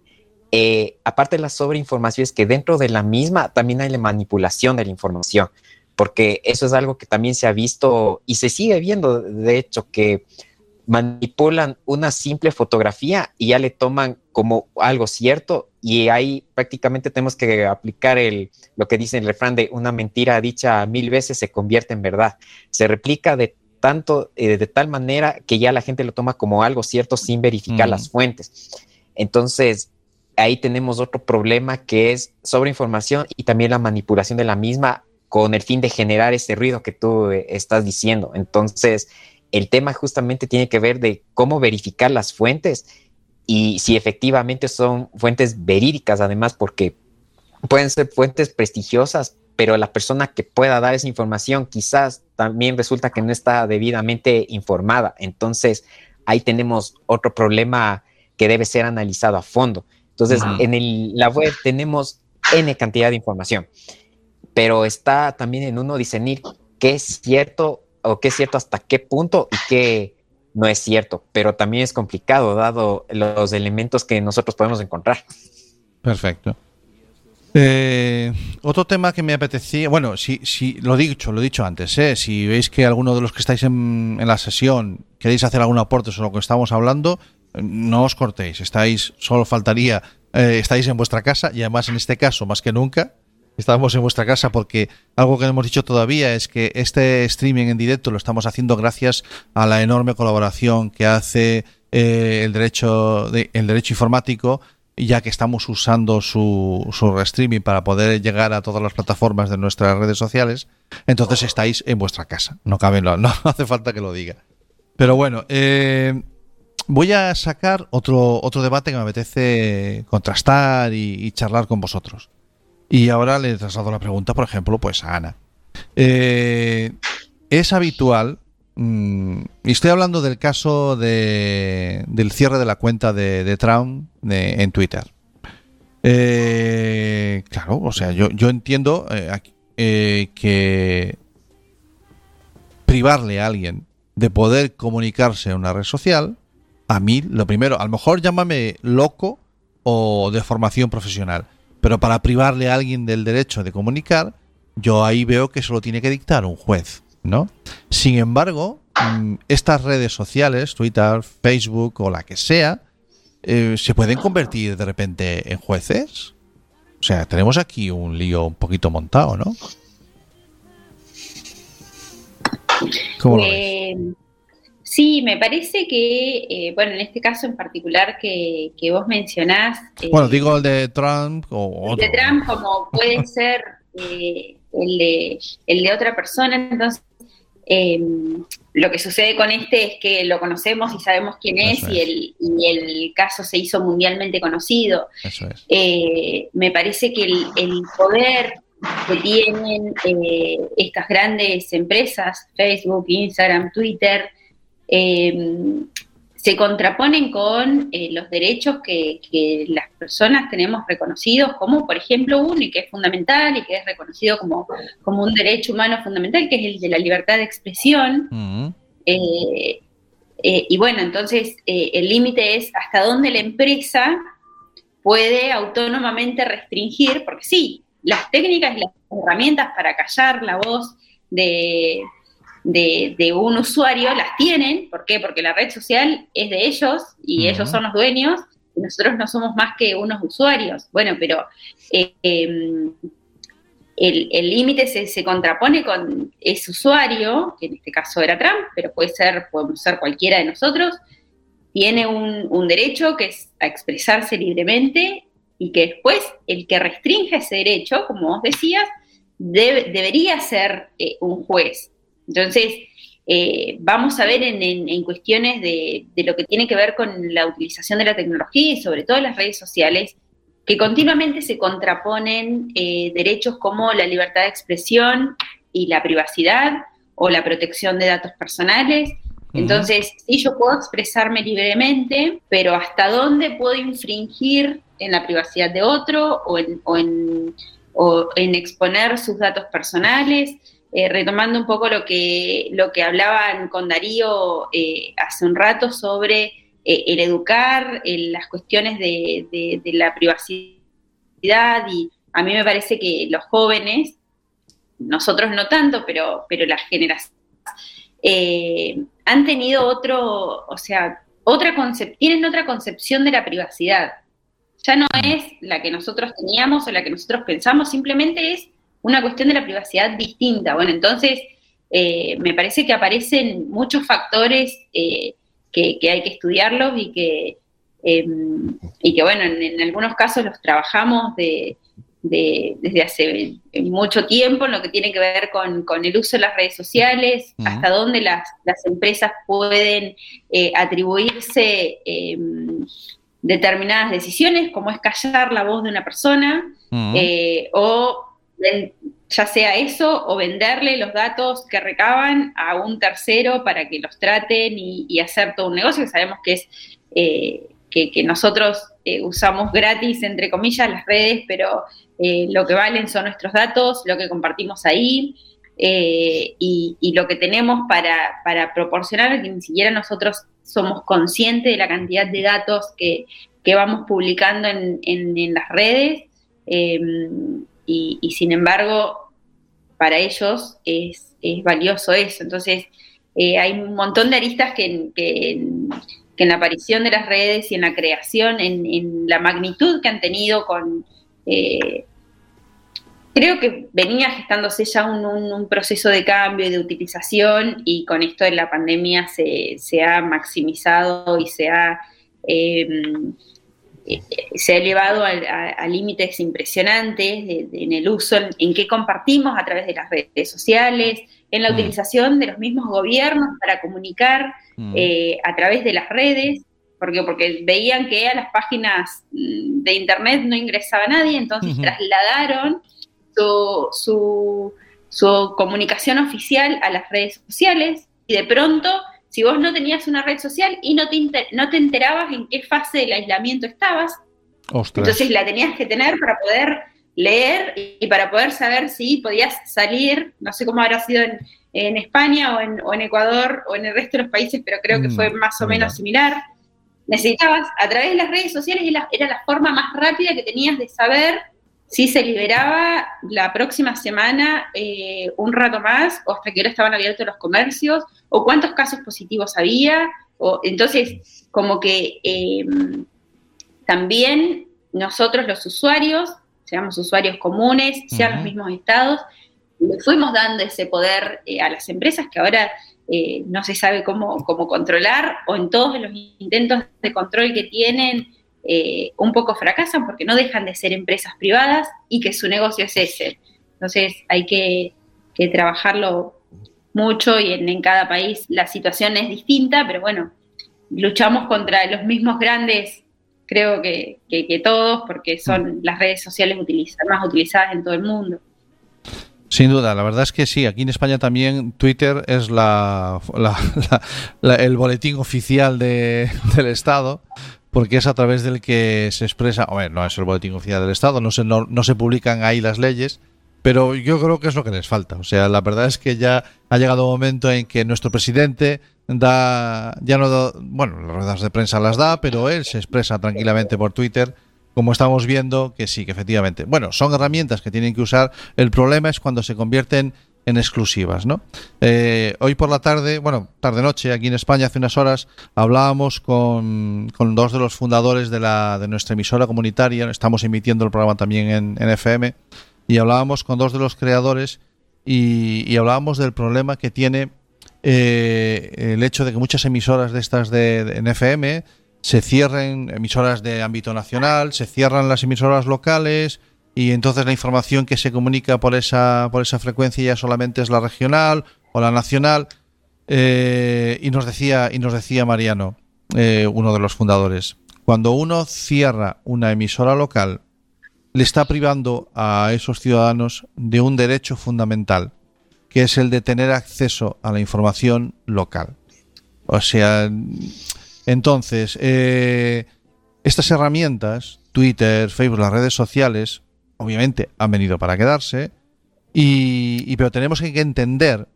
Eh, aparte de la sobreinformación, es que dentro de la misma también hay la manipulación de la información porque eso es algo que también se ha visto y se sigue viendo, de hecho, que manipulan una simple fotografía y ya le toman como algo cierto y ahí prácticamente tenemos que aplicar el, lo que dice el refrán de una mentira dicha mil veces se convierte en verdad. Se replica de tanto, eh, de tal manera que ya la gente lo toma como algo cierto sin verificar las fuentes. Entonces, ahí tenemos otro problema que es sobreinformación y también la manipulación de la misma con el fin de generar ese ruido que tú eh, estás diciendo. Entonces, el tema justamente tiene que ver de cómo verificar las fuentes y si efectivamente son fuentes verídicas, además, porque pueden ser fuentes prestigiosas, pero la persona que pueda dar esa información quizás también resulta que no está debidamente informada. Entonces, ahí tenemos otro problema que debe ser analizado a fondo. Entonces, en la web tenemos N cantidad de información pero está también en uno discernir qué es cierto o qué es cierto hasta qué punto y qué no es cierto, pero también es complicado dado los elementos que nosotros podemos encontrar. Perfecto. Eh, otro tema que me apetecía, bueno, si, si lo dicho, lo he dicho antes, ¿eh? si veis que alguno de los que estáis en, la sesión queréis hacer algún aporte sobre lo que estamos hablando, no os cortéis, estáis, solo faltaría, eh, estáis en vuestra casa y además en este caso más que nunca, Estamos en vuestra casa porque algo que no hemos dicho todavía es que este streaming en directo lo estamos haciendo gracias a la enorme colaboración que hace eh, el derecho de, el derecho informático ya que estamos usando su, su streaming para poder llegar a todas las plataformas de nuestras redes sociales, entonces estáis en vuestra casa. No cabe, no, no hace falta que lo diga. Pero bueno, eh, voy a sacar otro, otro debate que me apetece contrastar y charlar con vosotros. Y ahora le traslado la pregunta, por ejemplo, pues a Ana. Eh, es habitual, mm, y estoy hablando del caso de, del cierre de la cuenta de, Trump en Twitter. Eh, claro, o sea, yo, entiendo eh, que privarle a alguien de poder comunicarse en una red social, a mí, lo primero, a lo mejor llámame loco o de formación profesional. Pero para privarle a alguien del derecho de comunicar, yo ahí veo que eso lo tiene que dictar un juez, ¿no? Sin embargo, mm, estas redes sociales, Twitter, Facebook o la que sea, eh, se pueden convertir de repente en jueces. O sea, tenemos aquí un lío un poquito montado, ¿no? ¿Cómo lo ves? Sí, me parece que, eh, bueno, en este caso en particular que, que vos mencionás. eh, Bueno, digo el de Trump o el otro. de Trump como puede ser eh, el, de, el de otra persona, entonces eh, lo que sucede con este es que lo conocemos y sabemos quién es, y el, y el caso se hizo mundialmente conocido. Eso es. Me parece que el, el poder que tienen eh, estas grandes empresas, Facebook, Instagram, Twitter, eh, se contraponen con eh, los derechos que, que las personas tenemos reconocidos, como por ejemplo uno, y que es fundamental y que es reconocido como, como un derecho humano fundamental, que es el de la libertad de expresión. Mm, Eh, eh, y bueno, entonces el límite es hasta dónde la empresa puede autónomamente restringir, porque sí, las técnicas y las herramientas para callar la voz de, de- de un usuario las tienen, ¿por qué? Porque la red social es de ellos y ellos son los dueños y nosotros no somos más que unos usuarios. Bueno, pero eh, em, el el límite se, se contrapone con ese usuario, que en este caso era Trump, pero puede ser, podemos ser cualquiera de nosotros, tiene un, un derecho que es a expresarse libremente y que después el que restringe ese derecho, como vos decías, debe- debería ser eh, un juez. Entonces, eh, vamos a ver en, en- en cuestiones de, de lo que tiene que ver con la utilización de la tecnología y sobre todo las redes sociales, que continuamente se contraponen eh, derechos como la libertad de expresión y la privacidad o la protección de datos personales. Entonces, sí, yo puedo expresarme libremente, pero ¿hasta dónde puedo infringir en la privacidad de otro o en, o en, o en exponer sus datos personales? Eh, retomando un poco lo que, lo que hablaban con Darío eh, hace un rato sobre eh, el educar, el- las cuestiones de, la privacidad y a mí me parece que los jóvenes, nosotros no tanto, pero, pero las generaciones, eh, han tenido otro, o sea, otra concep tienen otra concepción de la privacidad. Ya no es la que nosotros teníamos o la que nosotros pensamos, simplemente es una cuestión de la privacidad distinta. Bueno, entonces eh, me parece que aparecen muchos factores eh, que, que hay que estudiarlos y que, eh, y que bueno, en, en algunos casos los trabajamos de, de- desde hace mucho tiempo en lo que tiene que ver con, con el uso de las redes sociales, hasta dónde las, las empresas pueden eh, atribuirse eh, determinadas decisiones, como es callar la voz de una persona, mm. eh, o ya sea eso, o venderle los datos que recaban a un tercero para que los traten y, hacer todo un negocio, sabemos que es eh, que, nosotros eh, usamos gratis, entre comillas, las redes, pero eh, lo que valen son nuestros datos, lo que compartimos ahí. eh, y, lo que tenemos para, para proporcionar, que ni siquiera nosotros somos conscientes de la cantidad de datos que, que vamos publicando en, en- en las redes, y, sin embargo, para ellos es, es valioso eso. Entonces, eh, hay un montón de aristas que, en- la aparición de las redes y en la creación, en, la magnitud que han tenido con... eh, creo que venía gestándose ya un, proceso de cambio y de utilización y con esto de la pandemia se, se ha maximizado y se ha, eh, se ha elevado a, a- a límites impresionantes de- de- en el uso, en, en qué compartimos a través de las redes sociales, en la Mm. utilización de los mismos gobiernos para comunicar Mm. eh, a través de las redes, porque, porque veían que a las páginas mm, de internet no ingresaba nadie, entonces trasladaron su, su, su comunicación oficial a las redes sociales y de pronto, si vos no tenías una red social y no te, inter- no te enterabas en qué fase del aislamiento estabas, Ostras. entonces la tenías que tener para poder leer y para poder saber si podías salir, no sé cómo habrá sido en, en España o en, o en Ecuador o en el resto de los países, pero creo que Mm, fue más o mira. menos similar. necesitabas, a través de las redes sociales, era la forma más rápida que tenías de saber si se liberaba la próxima semana eh, un rato más, o hasta qué hora estaban abiertos los comercios, o cuántos casos positivos había. O, entonces, como que em, también nosotros los usuarios, seamos usuarios comunes, sean los mismos estados, le fuimos dando ese poder eh, a las empresas que ahora eh, no se sabe cómo, cómo controlar, o en todos los intentos de control que tienen, eh, un poco fracasan porque no dejan de ser empresas privadas y que su negocio es ese. Entonces hay que, trabajarlo mucho y en, cada país la situación es distinta, pero bueno, luchamos contra los mismos grandes, creo que, todos, porque son las redes sociales más utilizadas en todo el mundo. Sin duda, la verdad es que sí, aquí en España también Twitter es la, el boletín oficial del Estado porque es a través del que se expresa, bueno, no es el boletín oficial del Estado, no se, no, se publican ahí las leyes, pero yo creo que es lo que les falta. O sea, la verdad es que ya ha llegado un momento en que nuestro presidente da, ya no da, bueno, las ruedas de prensa las da, pero él se expresa tranquilamente por Twitter, como estamos viendo que sí, que efectivamente. Bueno, son herramientas que tienen que usar. El problema es cuando se convierten en exclusivas, ¿no? Eh, hoy por la tarde, bueno, tarde-noche, aquí en España, hace unas horas, hablábamos con, dos de los fundadores de, la, de nuestra emisora comunitaria, estamos emitiendo el programa también en, FM, y hablábamos con dos de los creadores y, hablábamos del problema que tiene eh, el hecho de que muchas emisoras de estas de, de, en FM se cierren, emisoras de ámbito nacional, se cierran las emisoras locales, y entonces la información que se comunica por esa, por esa frecuencia ya solamente es la regional o la nacional. Eh, y nos decía, y nos decía Mariano, eh, uno de los fundadores, cuando uno cierra una emisora local, le está privando a esos ciudadanos de un derecho fundamental, que es el de tener acceso a la información local. O sea, entonces, eh, estas herramientas, Twitter, Facebook, las redes sociales, obviamente han venido para quedarse, y, pero tenemos que entender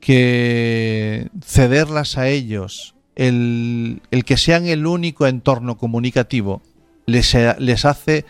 que cederlas a ellos, el, que sean el único entorno comunicativo, les, les hace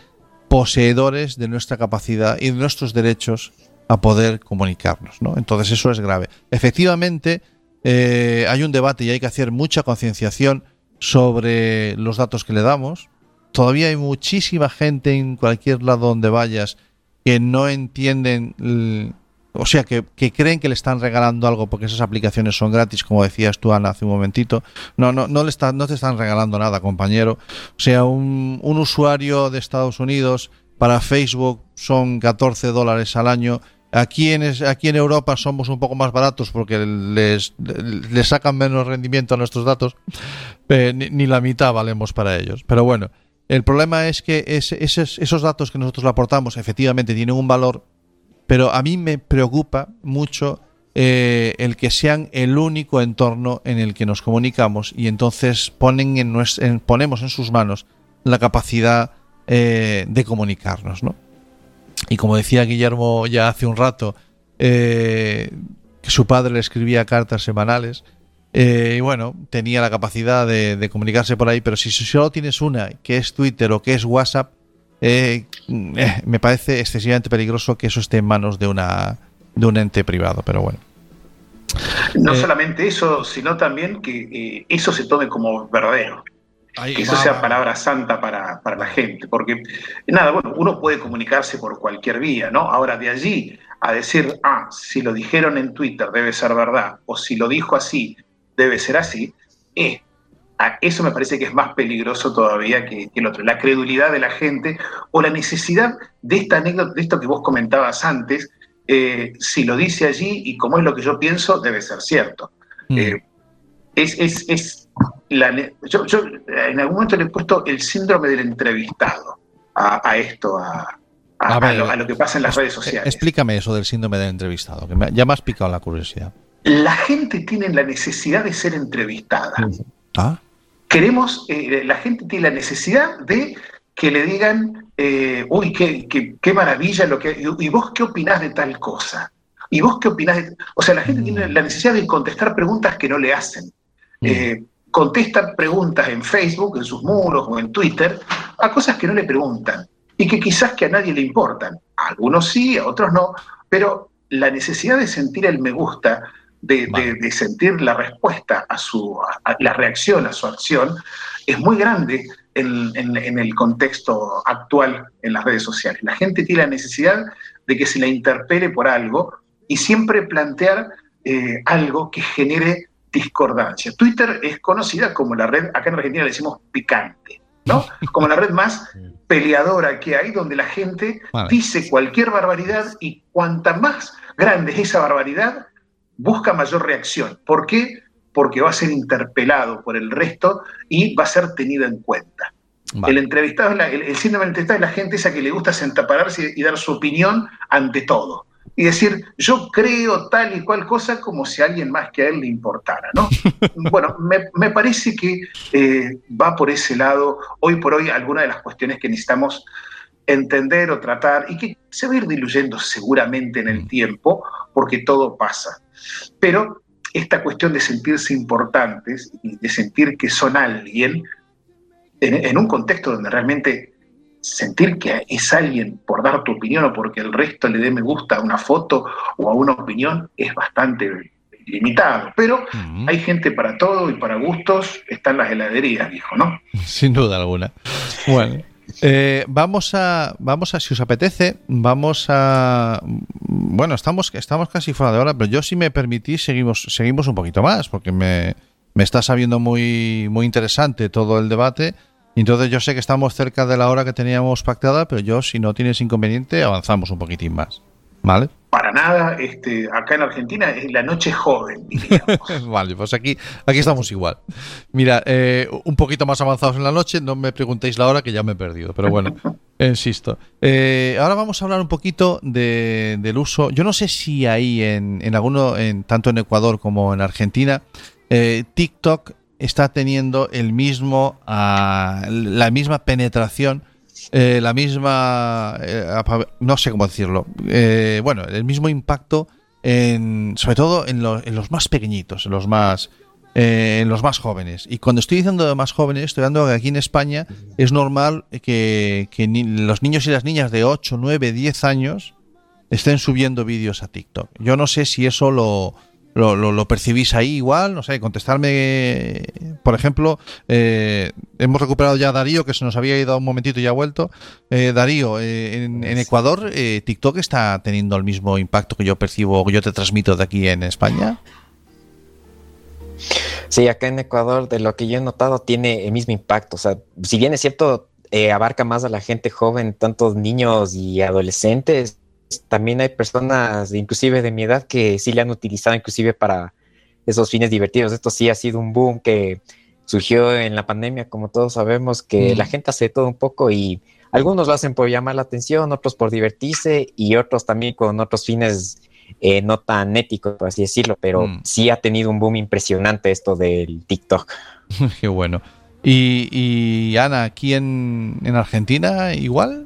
poseedores de nuestra capacidad y de nuestros derechos a poder comunicarnos. ¿no? Entonces eso es grave. Efectivamente, eh, hay un debate y hay que hacer mucha concienciación sobre los datos que le damos, todavía hay muchísima gente en cualquier lado donde vayas que no entienden, o sea, que, creen que le están regalando algo porque esas aplicaciones son gratis, como decías tú, Ana, hace un momentito. No, no, no, le está, no te están regalando nada, compañero. O sea, un, usuario de Estados Unidos para Facebook son 14 dólares al año. Aquí en, aquí en Europa somos un poco más baratos porque les, les sacan menos rendimiento a nuestros datos. ni, ni, la mitad valemos para ellos. Pero bueno, el problema es que esos, datos que nosotros aportamos efectivamente tienen un valor, pero a mí me preocupa mucho eh, el que sean el único entorno en el que nos comunicamos y entonces ponen en, ponemos en sus manos la capacidad eh, de comunicarnos. ¿no? Y como decía Guillermo ya hace un rato, eh, que su padre le escribía cartas semanales, eh, y bueno, tenía la capacidad de, comunicarse por ahí, pero si solo tienes una, que es Twitter o que es WhatsApp, eh, eh, me parece excesivamente peligroso que eso esté en manos de, una, de un ente privado, pero bueno. No solamente eso, sino también que eso se tome como verdadero. que eso sea palabra santa para, para, la gente. Porque, nada, bueno, uno puede comunicarse por cualquier vía, ¿no? Ahora, de allí a decir, ah, si lo dijeron en Twitter debe ser verdad, o si lo dijo así debe ser así, eh, eso me parece que es más peligroso todavía que, el otro. La credulidad de la gente o la necesidad de esta anécdota, de esto que vos comentabas antes, eh, si lo dice allí y como es lo que yo pienso, debe ser cierto. Mm. Eh, es, es, es yo, en algún momento le he puesto el síndrome del entrevistado a, esto, a, a, lo, que pasa en las redes sociales. Explícame eso del síndrome del entrevistado, que ya me has picado la curiosidad la gente tiene la necesidad de ser entrevistada. ¿Ah? Queremos, eh, la gente tiene la necesidad de que le digan, eh, uy, qué, qué, maravilla lo que... ¿Y vos qué opinás de tal cosa? ¿Y vos qué opinás de...? O sea, la gente tiene la necesidad de contestar preguntas que no le hacen. Eh, contesta preguntas en Facebook, en sus muros o en Twitter, a cosas que no le preguntan y que quizás que a nadie le importan. A algunos sí, a otros no, pero la necesidad de sentir el me gusta, de, sentir la respuesta a su, la reacción a su acción, es muy grande en, el contexto actual en las redes sociales. La gente tiene la necesidad de que se la interpele por algo y siempre plantear eh, algo que genere discordancia. Twitter es conocida como la red, acá en Argentina le decimos picante, ¿no? Como la red más peleadora que hay, donde la gente dice cualquier barbaridad y cuanta más grande es esa barbaridad, busca mayor reacción. ¿Por qué? Porque va a ser interpelado por el resto y va a ser tenido en cuenta. El entrevistado, el, el, síndrome del entrevistado es la gente esa que le gusta sentapararse y dar su opinión ante todo y decir, yo creo tal y cual cosa como si alguien más que a él le importara, ¿no? bueno, me, parece que eh, va por ese lado, hoy por hoy, algunas de las cuestiones que necesitamos entender o tratar y que se va a ir diluyendo seguramente en el mm. tiempo, porque todo pasa. Pero esta cuestión de sentirse importantes y de sentir que son alguien, en un contexto donde realmente sentir que es alguien por dar tu opinión o porque el resto le dé me gusta a una foto o a una opinión es bastante limitado. Pero hay gente para todo y para gustos están las heladerías, dijo, ¿no? Sin duda alguna. Bueno. Eh, vamos a, vamos a, si os apetece, vamos a, bueno, estamos, estamos casi fuera de hora, pero yo si me permitís seguimos, seguimos un poquito más, porque me, me está sabiendo muy, muy interesante todo el debate. Entonces yo sé que estamos cerca de la hora que teníamos pactada, pero yo, si no tienes inconveniente, avanzamos un poquitín más. ¿Vale? Para nada, este, acá en Argentina es la noche joven, vale, pues aquí, aquí estamos igual. Mira, eh, un poquito más avanzados en la noche, no me preguntéis la hora que ya me he perdido, pero bueno, insisto. Eh, ahora vamos a hablar un poquito del uso. Yo no sé si ahí en, en alguno, en, tanto en Ecuador como en Argentina, eh, TikTok está teniendo el mismo, ah, la misma penetración, eh, la misma, eh, no sé cómo decirlo, eh, bueno, el mismo impacto en, sobre todo en, en los más pequeñitos, en los más, en los más jóvenes. Y cuando estoy diciendo de más jóvenes, estoy hablando que aquí en España es normal que, que los niños y las niñas de 8, 9, 10 años estén subiendo vídeos a TikTok. Yo no sé si eso lo, lo, lo, percibís ahí igual, no sé, contestarme, por ejemplo, eh, hemos recuperado ya a Darío, que se nos había ido un momentito y ya ha vuelto. Eh, Darío, eh, en, Ecuador, ¿TikTok está teniendo el mismo impacto que yo percibo, que yo te transmito de aquí en España? Sí, acá en Ecuador, de lo que yo he notado, tiene el mismo impacto. O sea, si bien es cierto, abarca más a la gente joven, tantos niños y adolescentes, también hay personas, inclusive de mi edad, que sí le han utilizado inclusive para esos fines divertidos. Esto sí ha sido un boom que surgió en la pandemia, como todos sabemos, que la gente hace todo un poco y algunos lo hacen por llamar la atención, otros por divertirse y otros también con otros fines eh, no tan éticos, por así decirlo, pero mm. sí ha tenido un boom impresionante esto del TikTok. Qué bueno. Y, Ana, aquí en, en Argentina igual.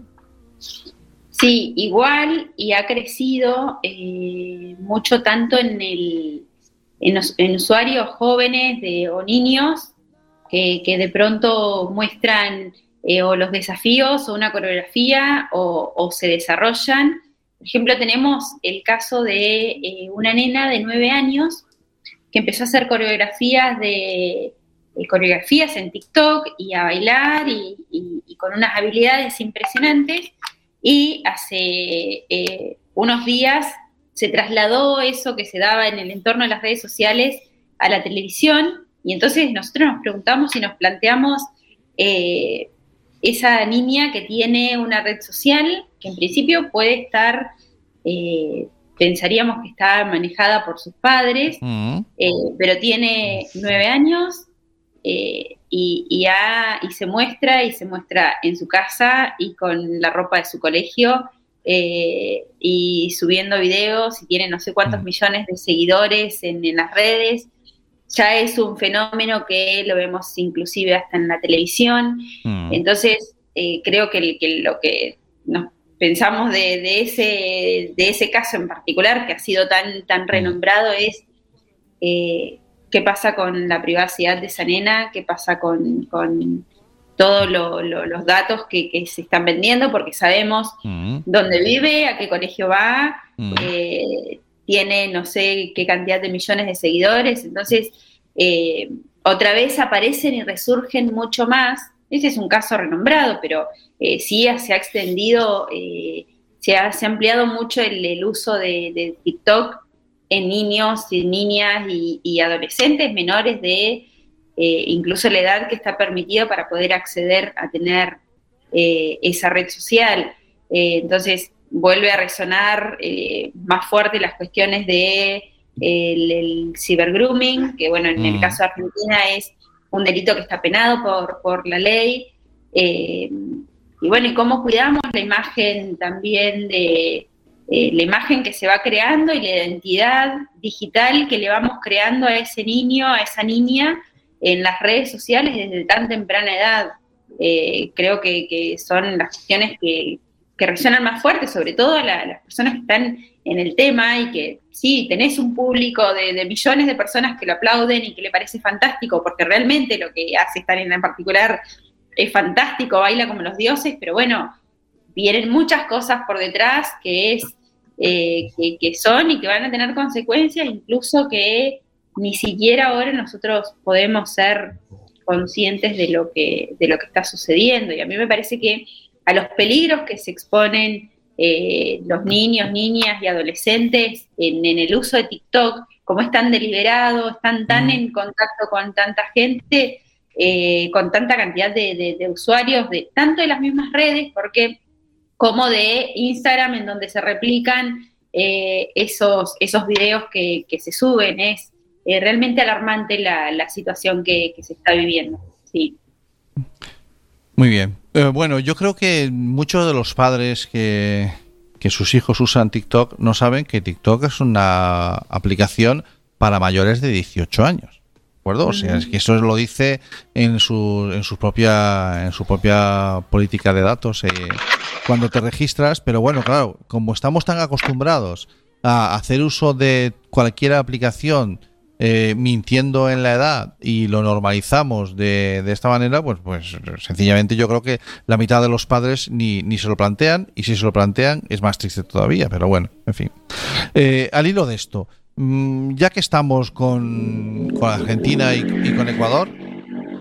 Sí, igual y ha crecido eh, mucho tanto en, el, en, usuarios jóvenes de, o niños que, de pronto muestran eh, o los desafíos o una coreografía o, se desarrollan. Por ejemplo, tenemos el caso de eh, una nena de nueve años que empezó a hacer coreografías de coreografías en TikTok y a bailar y con unas habilidades impresionantes y hace eh, unos días se trasladó eso que se daba en el entorno de las redes sociales a la televisión y entonces nosotros nos preguntamos y nos planteamos eh, esa niña que tiene una red social que en principio puede estar, eh, pensaríamos que está manejada por sus padres, mm. pero tiene nueve años y, y, se muestra y se muestra en su casa y con la ropa de su colegio eh, y subiendo videos y tiene no sé cuántos mm. millones de seguidores en, las redes. Ya es un fenómeno que lo vemos inclusive hasta en la televisión. Mm. Entonces, eh, creo que, lo que nos pensamos de, ese, de ese caso en particular, que ha sido tan, tan mm. renombrado, es eh, qué pasa con la privacidad de esa nena, qué pasa con, con todos los datos que, se están vendiendo, porque sabemos mm. dónde vive, a qué colegio va, mm. eh, tiene no sé qué cantidad de millones de seguidores, entonces eh, otra vez aparecen y resurgen mucho más. Ese es un caso renombrado, pero eh, sí se ha extendido, se ha, ampliado mucho el, uso de, TikTok en niños y niñas y adolescentes menores de eh, incluso la edad que está permitida para poder acceder a tener eh, esa red social. Eh, entonces vuelve a resonar más fuerte las cuestiones de el, cibergrooming, que bueno, en el mm. caso de Argentina es un delito que está penado por, por la ley. y bueno, y cómo cuidamos la imagen también de la imagen que se va creando y la identidad digital que le vamos creando a ese niño, a esa niña, en las redes sociales desde tan temprana edad. Eh, creo que, son las cuestiones que, resuenan más fuerte, sobre todo las personas que están en el tema y que sí, tenés un público de, millones de personas que lo aplauden y que le parece fantástico, porque realmente lo que hace Stalin en particular es fantástico, baila como los dioses, pero bueno, vienen muchas cosas por detrás que es eh, que, son y que van a tener consecuencias, incluso que ni siquiera ahora nosotros podemos ser conscientes de lo que, de lo que está sucediendo. Y a mí me parece que a los peligros que se exponen eh, los niños, niñas y adolescentes en, el uso de TikTok, como es tan deliberado, están tan en contacto con tanta gente, eh, con tanta cantidad de, usuarios, de tanto de las mismas redes, porque como de Instagram, en donde se replican eh, esos, esos videos que, que se suben. Es, eh, realmente alarmante la, situación que, se está viviendo. Sí. Muy bien. Eh, bueno, yo creo que muchos de los padres que, sus hijos usan TikTok no saben que TikTok es una aplicación para mayores de 18 años. ¿De acuerdo? O sea, es que eso lo dice en su, en su propia en su propia política de datos eh, cuando te registras, pero bueno, claro, como estamos tan acostumbrados a hacer uso de cualquier aplicación eh, mintiendo en la edad y lo normalizamos de, de, esta manera, pues, pues sencillamente yo creo que la mitad de los padres ni, ni se lo plantean y si se lo plantean es más triste todavía, pero bueno, en fin. Eh, al hilo de esto, ya que estamos con, Argentina y, con Ecuador,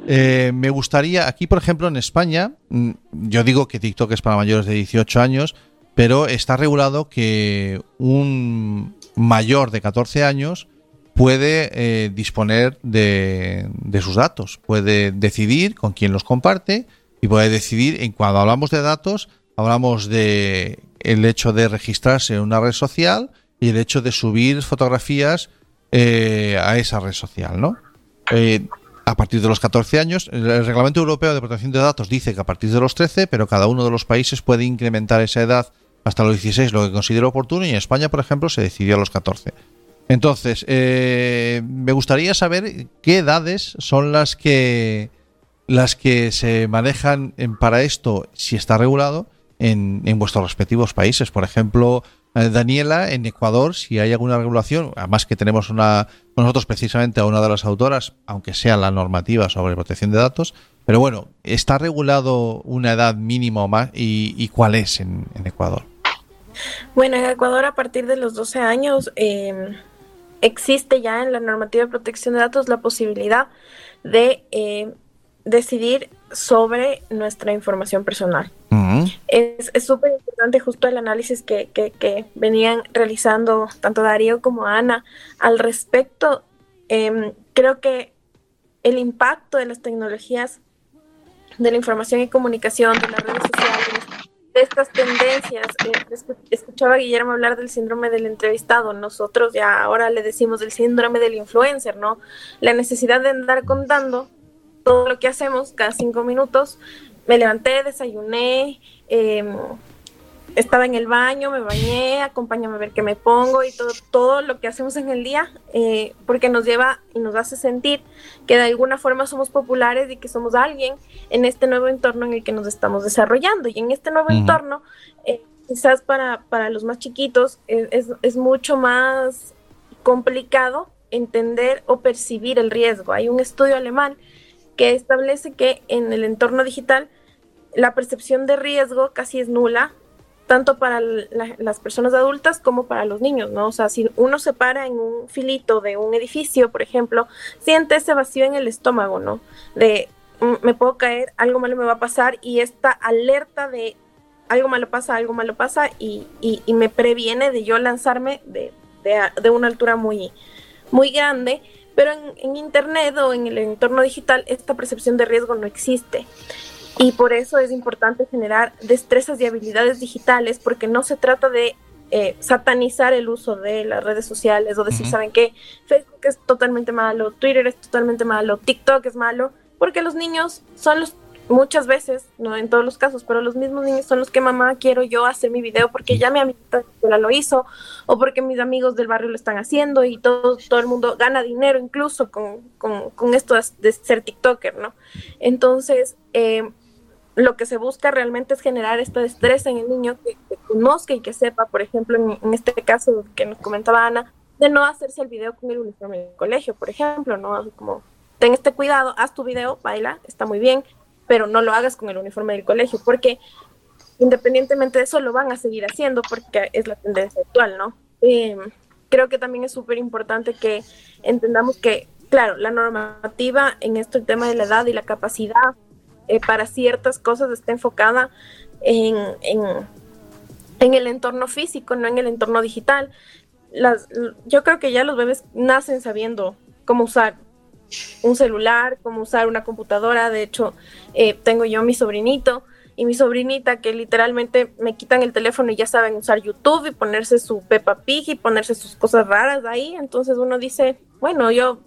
eh, me gustaría, aquí por ejemplo en España, mm, yo digo que TikTok es para mayores de 18 años, pero está regulado que un mayor de 14 años puede eh, disponer de, sus datos, puede decidir con quién los comparte y puede decidir, en cuando hablamos de datos, hablamos de el hecho de registrarse en una red social y el hecho de subir fotografías eh, a esa red social, ¿no? Eh, a partir de los 14 años, el Reglamento Europeo de Protección de Datos dice que a partir de los 13, pero cada uno de los países puede incrementar esa edad hasta los 16, lo que considere oportuno, y en España, por ejemplo, se decidió a los 14. Entonces, eh, me gustaría saber qué edades son las que las que se manejan para esto, si está regulado, en, vuestros respectivos países. Por ejemplo, Daniela, en Ecuador, si hay alguna regulación, además que tenemos una, nosotros precisamente a una de las autoras, aunque sea la normativa sobre protección de datos, pero bueno, ¿está regulado una edad mínima o más y, cuál es en, Ecuador? Bueno, en Ecuador a partir de los 12 años eh, existe ya en la normativa de protección de datos la posibilidad de eh, decidir sobre nuestra información personal. Es súper importante justo el análisis que, venían realizando tanto Darío como Ana al respecto. Em, creo que el impacto de las tecnologías de la información y comunicación, de las redes sociales, de estas tendencias. Eh, escuchaba a Guillermo hablar del síndrome del entrevistado. Nosotros ya ahora le decimos del síndrome del influencer, ¿no? La necesidad de andar contando todo lo que hacemos cada cinco minutos. Me levanté, desayuné, eh, estaba en el baño, me bañé, acompáñame a ver qué me pongo y todo, todo lo que hacemos en el día, eh, porque nos lleva y nos hace sentir que de alguna forma somos populares y que somos alguien en este nuevo entorno en el que nos estamos desarrollando. Y en este nuevo entorno, eh, quizás para, para, los más chiquitos, es, es, mucho más complicado entender o percibir el riesgo. Hay un estudio alemán que establece que en el entorno digital la percepción de riesgo casi es nula, tanto para las personas adultas como para los niños, ¿no? O sea, si uno se para en un filito de un edificio, por ejemplo, siente ese vacío en el estómago, ¿no? De mm, me puedo caer, algo malo me va a pasar y esta alerta de algo malo pasa, algo malo pasa y, y, me previene de yo lanzarme de, de, una altura muy, muy grande, pero en, en Internet o en el entorno digital esta percepción de riesgo no existe. Y por eso es importante generar destrezas y habilidades digitales, porque no se trata de eh, satanizar el uso de las redes sociales o decir, ¿saben qué? Facebook es totalmente malo, Twitter es totalmente malo, TikTok es malo, porque los niños son los, muchas veces, no en todos los casos, pero los mismos niños son los que mamá quiero yo hacer mi video porque ya mi amiguita lo hizo o porque mis amigos del barrio lo están haciendo y todo, todo el mundo gana dinero incluso con, con, con esto de ser TikToker, ¿no? Entonces, eh, lo que se busca realmente es generar esta destreza en el niño que, conozca y que sepa, por ejemplo, en, este caso que nos comentaba Ana, de no hacerse el video con el uniforme del colegio, por ejemplo, ¿no? Como, ten este cuidado, haz tu video, baila, está muy bien, pero no lo hagas con el uniforme del colegio, porque independientemente de eso lo van a seguir haciendo porque es la tendencia actual, ¿no? Em, creo que también es súper importante que entendamos que, claro, la normativa en esto, el tema de la edad y la capacidad eh, para ciertas cosas está enfocada en, en, el entorno físico, no en el entorno digital. Las, yo creo que ya los bebés nacen sabiendo cómo usar un celular, cómo usar una computadora. De hecho, eh, tengo yo mi sobrinito y mi sobrinita que literalmente me quitan el teléfono y ya saben usar YouTube y ponerse su Peppa Pig y ponerse sus cosas raras ahí. Entonces uno dice, bueno, yo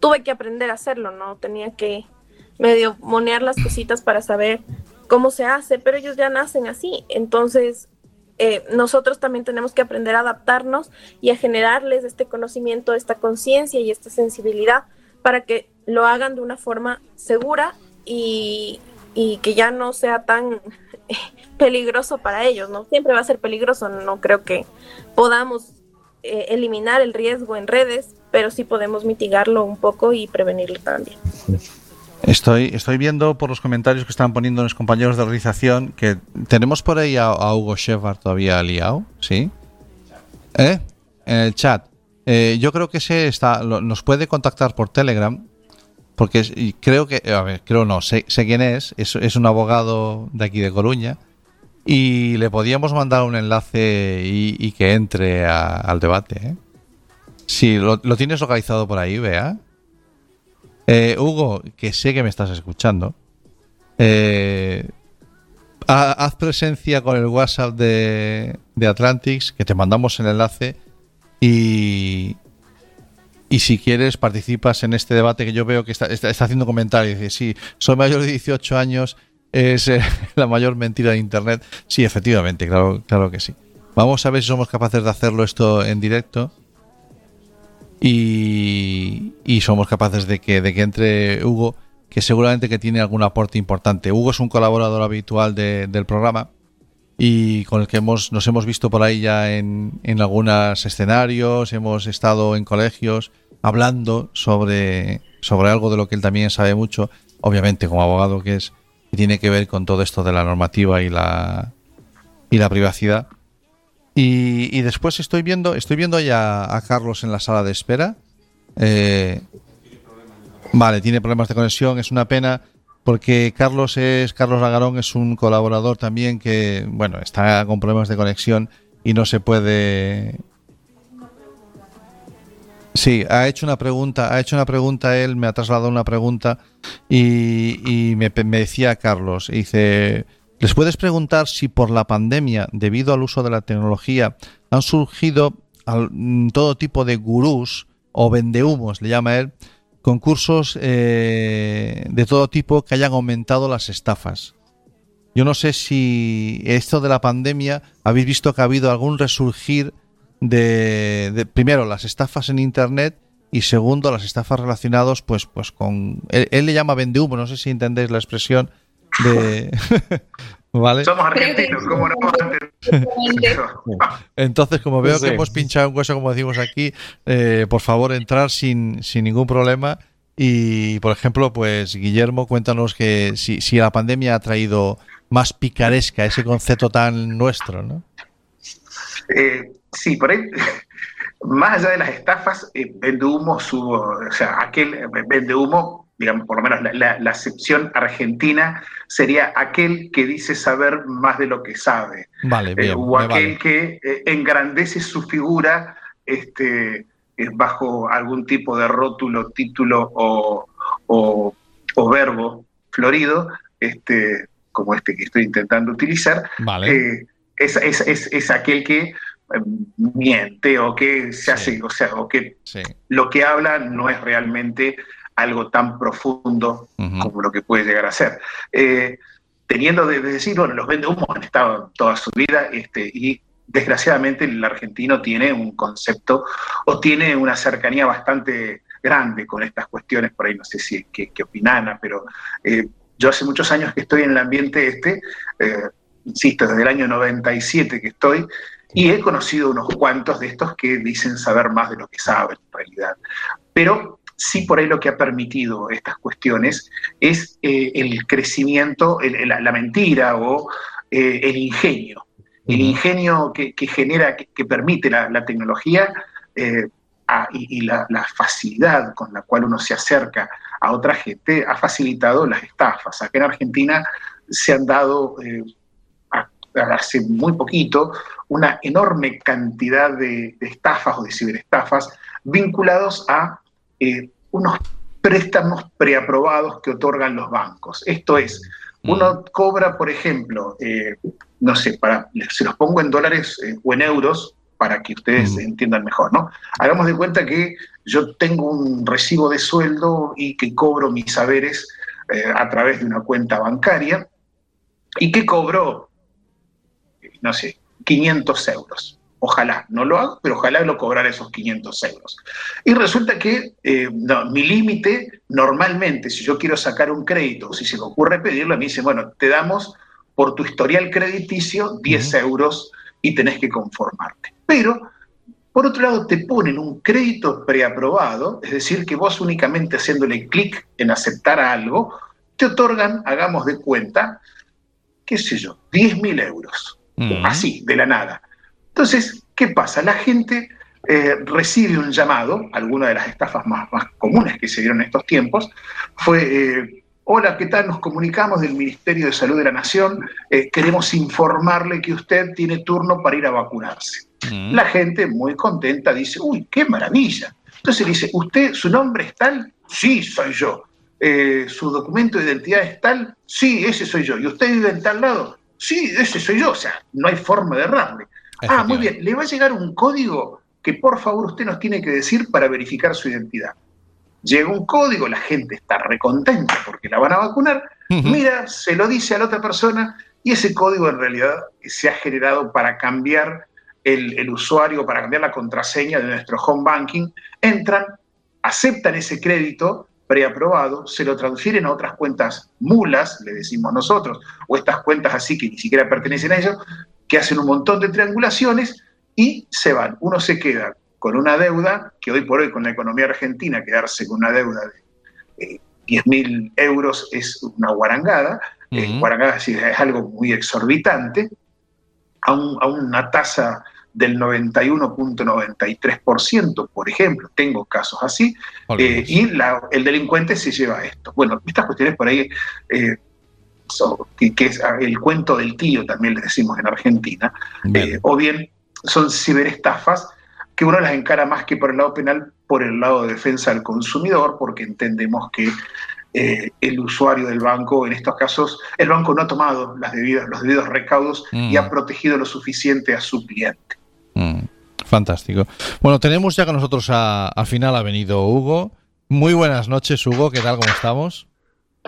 tuve que aprender a hacerlo, ¿no? Tenía que, medio monear las cositas para saber cómo se hace, pero ellos ya nacen así. Entonces, eh, nosotros también tenemos que aprender a adaptarnos y a generarles este conocimiento, esta conciencia y esta sensibilidad para que lo hagan de una forma segura y, que ya no sea tan peligroso para ellos, ¿no? Siempre va a ser peligroso, no creo que podamos eh, eliminar el riesgo en redes, pero sí podemos mitigarlo un poco y prevenirlo también. Estoy, estoy viendo por los comentarios que están poniendo los compañeros de realización que tenemos por ahí a, Hugo Shepard todavía liado, ¿sí? ¿Eh? En el chat. Eh, yo creo que se está, nos puede contactar por Telegram, porque creo que, a ver, creo no, sé, quién es, es, un abogado de aquí de Coruña, y le podíamos mandar un enlace y, que entre al debate. ¿eh? Lo, lo, tienes localizado por ahí, vea. Eh, Hugo, que sé que me estás escuchando, eh, haz presencia con el WhatsApp de, de Atlantics, que te mandamos el enlace y, y si quieres participas en este debate que yo veo que está, está, haciendo comentarios. Dice, sí, soy mayor de 18 años, es eh, la mayor mentira de Internet. Sí, efectivamente, claro, claro que sí. Vamos a ver si somos capaces de hacerlo esto en directo y, somos capaces de que, de que entre Hugo, que seguramente que tiene algún aporte importante. Hugo es un colaborador habitual del programa y con el que hemos, nos hemos visto por ahí ya en, en algunos escenarios, hemos estado en colegios hablando sobre, sobre algo de lo que él también sabe mucho, obviamente como abogado que es, que tiene que ver con todo esto de la normativa y la, y la privacidad. Y, después estoy viendo, estoy viendo ya a Carlos en la sala de espera. Eh, vale, tiene problemas de conexión, es una pena porque Carlos es Carlos Lagarón es un colaborador también que bueno está con problemas de conexión y no se puede. Sí, ha hecho una pregunta, ha hecho una pregunta él, me ha trasladado una pregunta y, me, me decía Carlos, dice ¿Les puedes preguntar si por la pandemia, debido al uso de la tecnología, han surgido mm, todo tipo de gurús o vendehumos, le llama él, concursos eh, de todo tipo que hayan aumentado las estafas? Yo no sé si esto de la pandemia habéis visto que ha habido algún resurgir de, primero las estafas en internet y segundo las estafas relacionadas pues pues con él, le llama vendehumo no sé si entendéis la expresión de, ¿Vale? Somos argentinos, ¿cómo no? Entonces, como veo Sí. que hemos pinchado un hueso, como decimos aquí, eh, por favor, entrar sin, sin ningún problema. Y, por ejemplo, pues Guillermo, cuéntanos que si, si la pandemia ha traído más picaresca ese concepto tan nuestro, ¿no? Eh, sí, por ahí, más allá de las estafas, eh, vende humo, su, o sea, aquel eh, vende humo, digamos, por lo menos la, la- la acepción argentina sería aquel que dice saber más de lo que sabe, Vale, eh, bien. o aquel vale. que eh, engrandece su figura este, eh, bajo algún tipo de rótulo, título o, o- o verbo florido, este, como este que estoy intentando utilizar, Vale. es, es- es- es aquel que eh, miente o que se Sí. hace, o sea, o que Sí. lo que habla no es realmente algo tan profundo como lo que puede llegar a ser. Eh, teniendo de, de decir, bueno, los vende humo han estado toda su vida este, y desgraciadamente el argentino tiene un concepto o tiene una cercanía bastante grande con estas cuestiones, por ahí no sé si qué, qué opina Ana, pero eh, yo hace muchos años que estoy en el ambiente este, eh, insisto, desde el año 97 que estoy, y he conocido unos cuantos de estos que dicen saber más de lo que saben en realidad. Pero sí por ahí lo que ha permitido estas cuestiones es eh, el crecimiento, el- el- la mentira o eh, el ingenio. El ingenio que, que genera, que, que permite la, la tecnología eh, a- y, y la, la facilidad con la cual uno se acerca a otra gente ha facilitado las estafas. Acá en Argentina se han dado a- hace muy poquito una enorme cantidad de, de estafas o de ciberestafas vinculados a eh, unos préstamos preaprobados que otorgan los bancos. Esto es, uno cobra, por ejemplo, eh, no sé, para, se los pongo en dólares eh, o en euros para que ustedes Mm. entiendan mejor, ¿no? Hagamos de cuenta que yo tengo un recibo de sueldo y que cobro mis saberes eh, a través de una cuenta bancaria y que cobro, no sé, 500 euros. Ojalá, no lo hago, pero ojalá lo cobrara esos 500 euros. Y resulta que eh, no, mi límite, normalmente, si yo quiero sacar un crédito, o si se me ocurre pedirlo, me dice, bueno, te damos por tu historial crediticio 10 euros y tenés que conformarte. Pero, por otro lado, te ponen un crédito preaprobado, es decir, que vos únicamente haciéndole clic en aceptar algo, te otorgan, hagamos de cuenta, qué sé yo, 10 mil euros Ujú. así, de la nada. Entonces, ¿qué pasa? La gente eh, recibe un llamado, alguna de las estafas más, más comunes que se dieron en estos tiempos, fue, eh, hola, ¿qué tal? Nos comunicamos del Ministerio de Salud de la Nación, eh, queremos informarle que usted tiene turno para ir a vacunarse. Ujú. La gente muy contenta dice, uy, qué maravilla. Entonces le dice, ¿usted, su nombre es tal? Sí, soy yo. ¿Su documento de identidad es tal? Sí, ese soy yo. ¿Y usted vive en tal lado? Sí, ese soy yo. O sea, no hay forma de errarle. Ah, muy bien. Le va a llegar un código que por favor usted nos tiene que decir para verificar su identidad. Llega un código, la gente está recontenta porque la van a vacunar, mira, se lo dice a la otra persona y ese código en realidad se ha generado para cambiar el, el usuario, para cambiar la contraseña de nuestro home banking. Entran, aceptan ese crédito preaprobado, se lo transfieren a otras cuentas mulas, le decimos nosotros, o estas cuentas así que ni siquiera pertenecen a ellos, que hacen un montón de triangulaciones y se van. Uno se queda con una deuda, que hoy por hoy con la economía argentina, quedarse con una deuda de eh, 10 mil euros es una guarangada, eh, guarangada es algo muy exorbitante, a, un- a una tasa del 91.93%, por ejemplo, tengo casos así, eh, y la- el delincuente se lleva esto. Bueno, estas cuestiones por ahí, eh, que, que es el cuento del tío, también le decimos en Argentina, Bien. eh, o bien son ciberestafas que uno las encara más que por el lado penal, por el lado de defensa del consumidor, porque entendemos que eh, el usuario del banco, en estos casos, el banco no ha tomado las debidas, los debidos recaudos y Mm. ha protegido lo suficiente a su cliente. Mm, Fantástico. Bueno, tenemos ya con nosotros a- al final ha venido Hugo. Muy buenas noches, Hugo. ¿Qué tal? ¿Cómo estamos?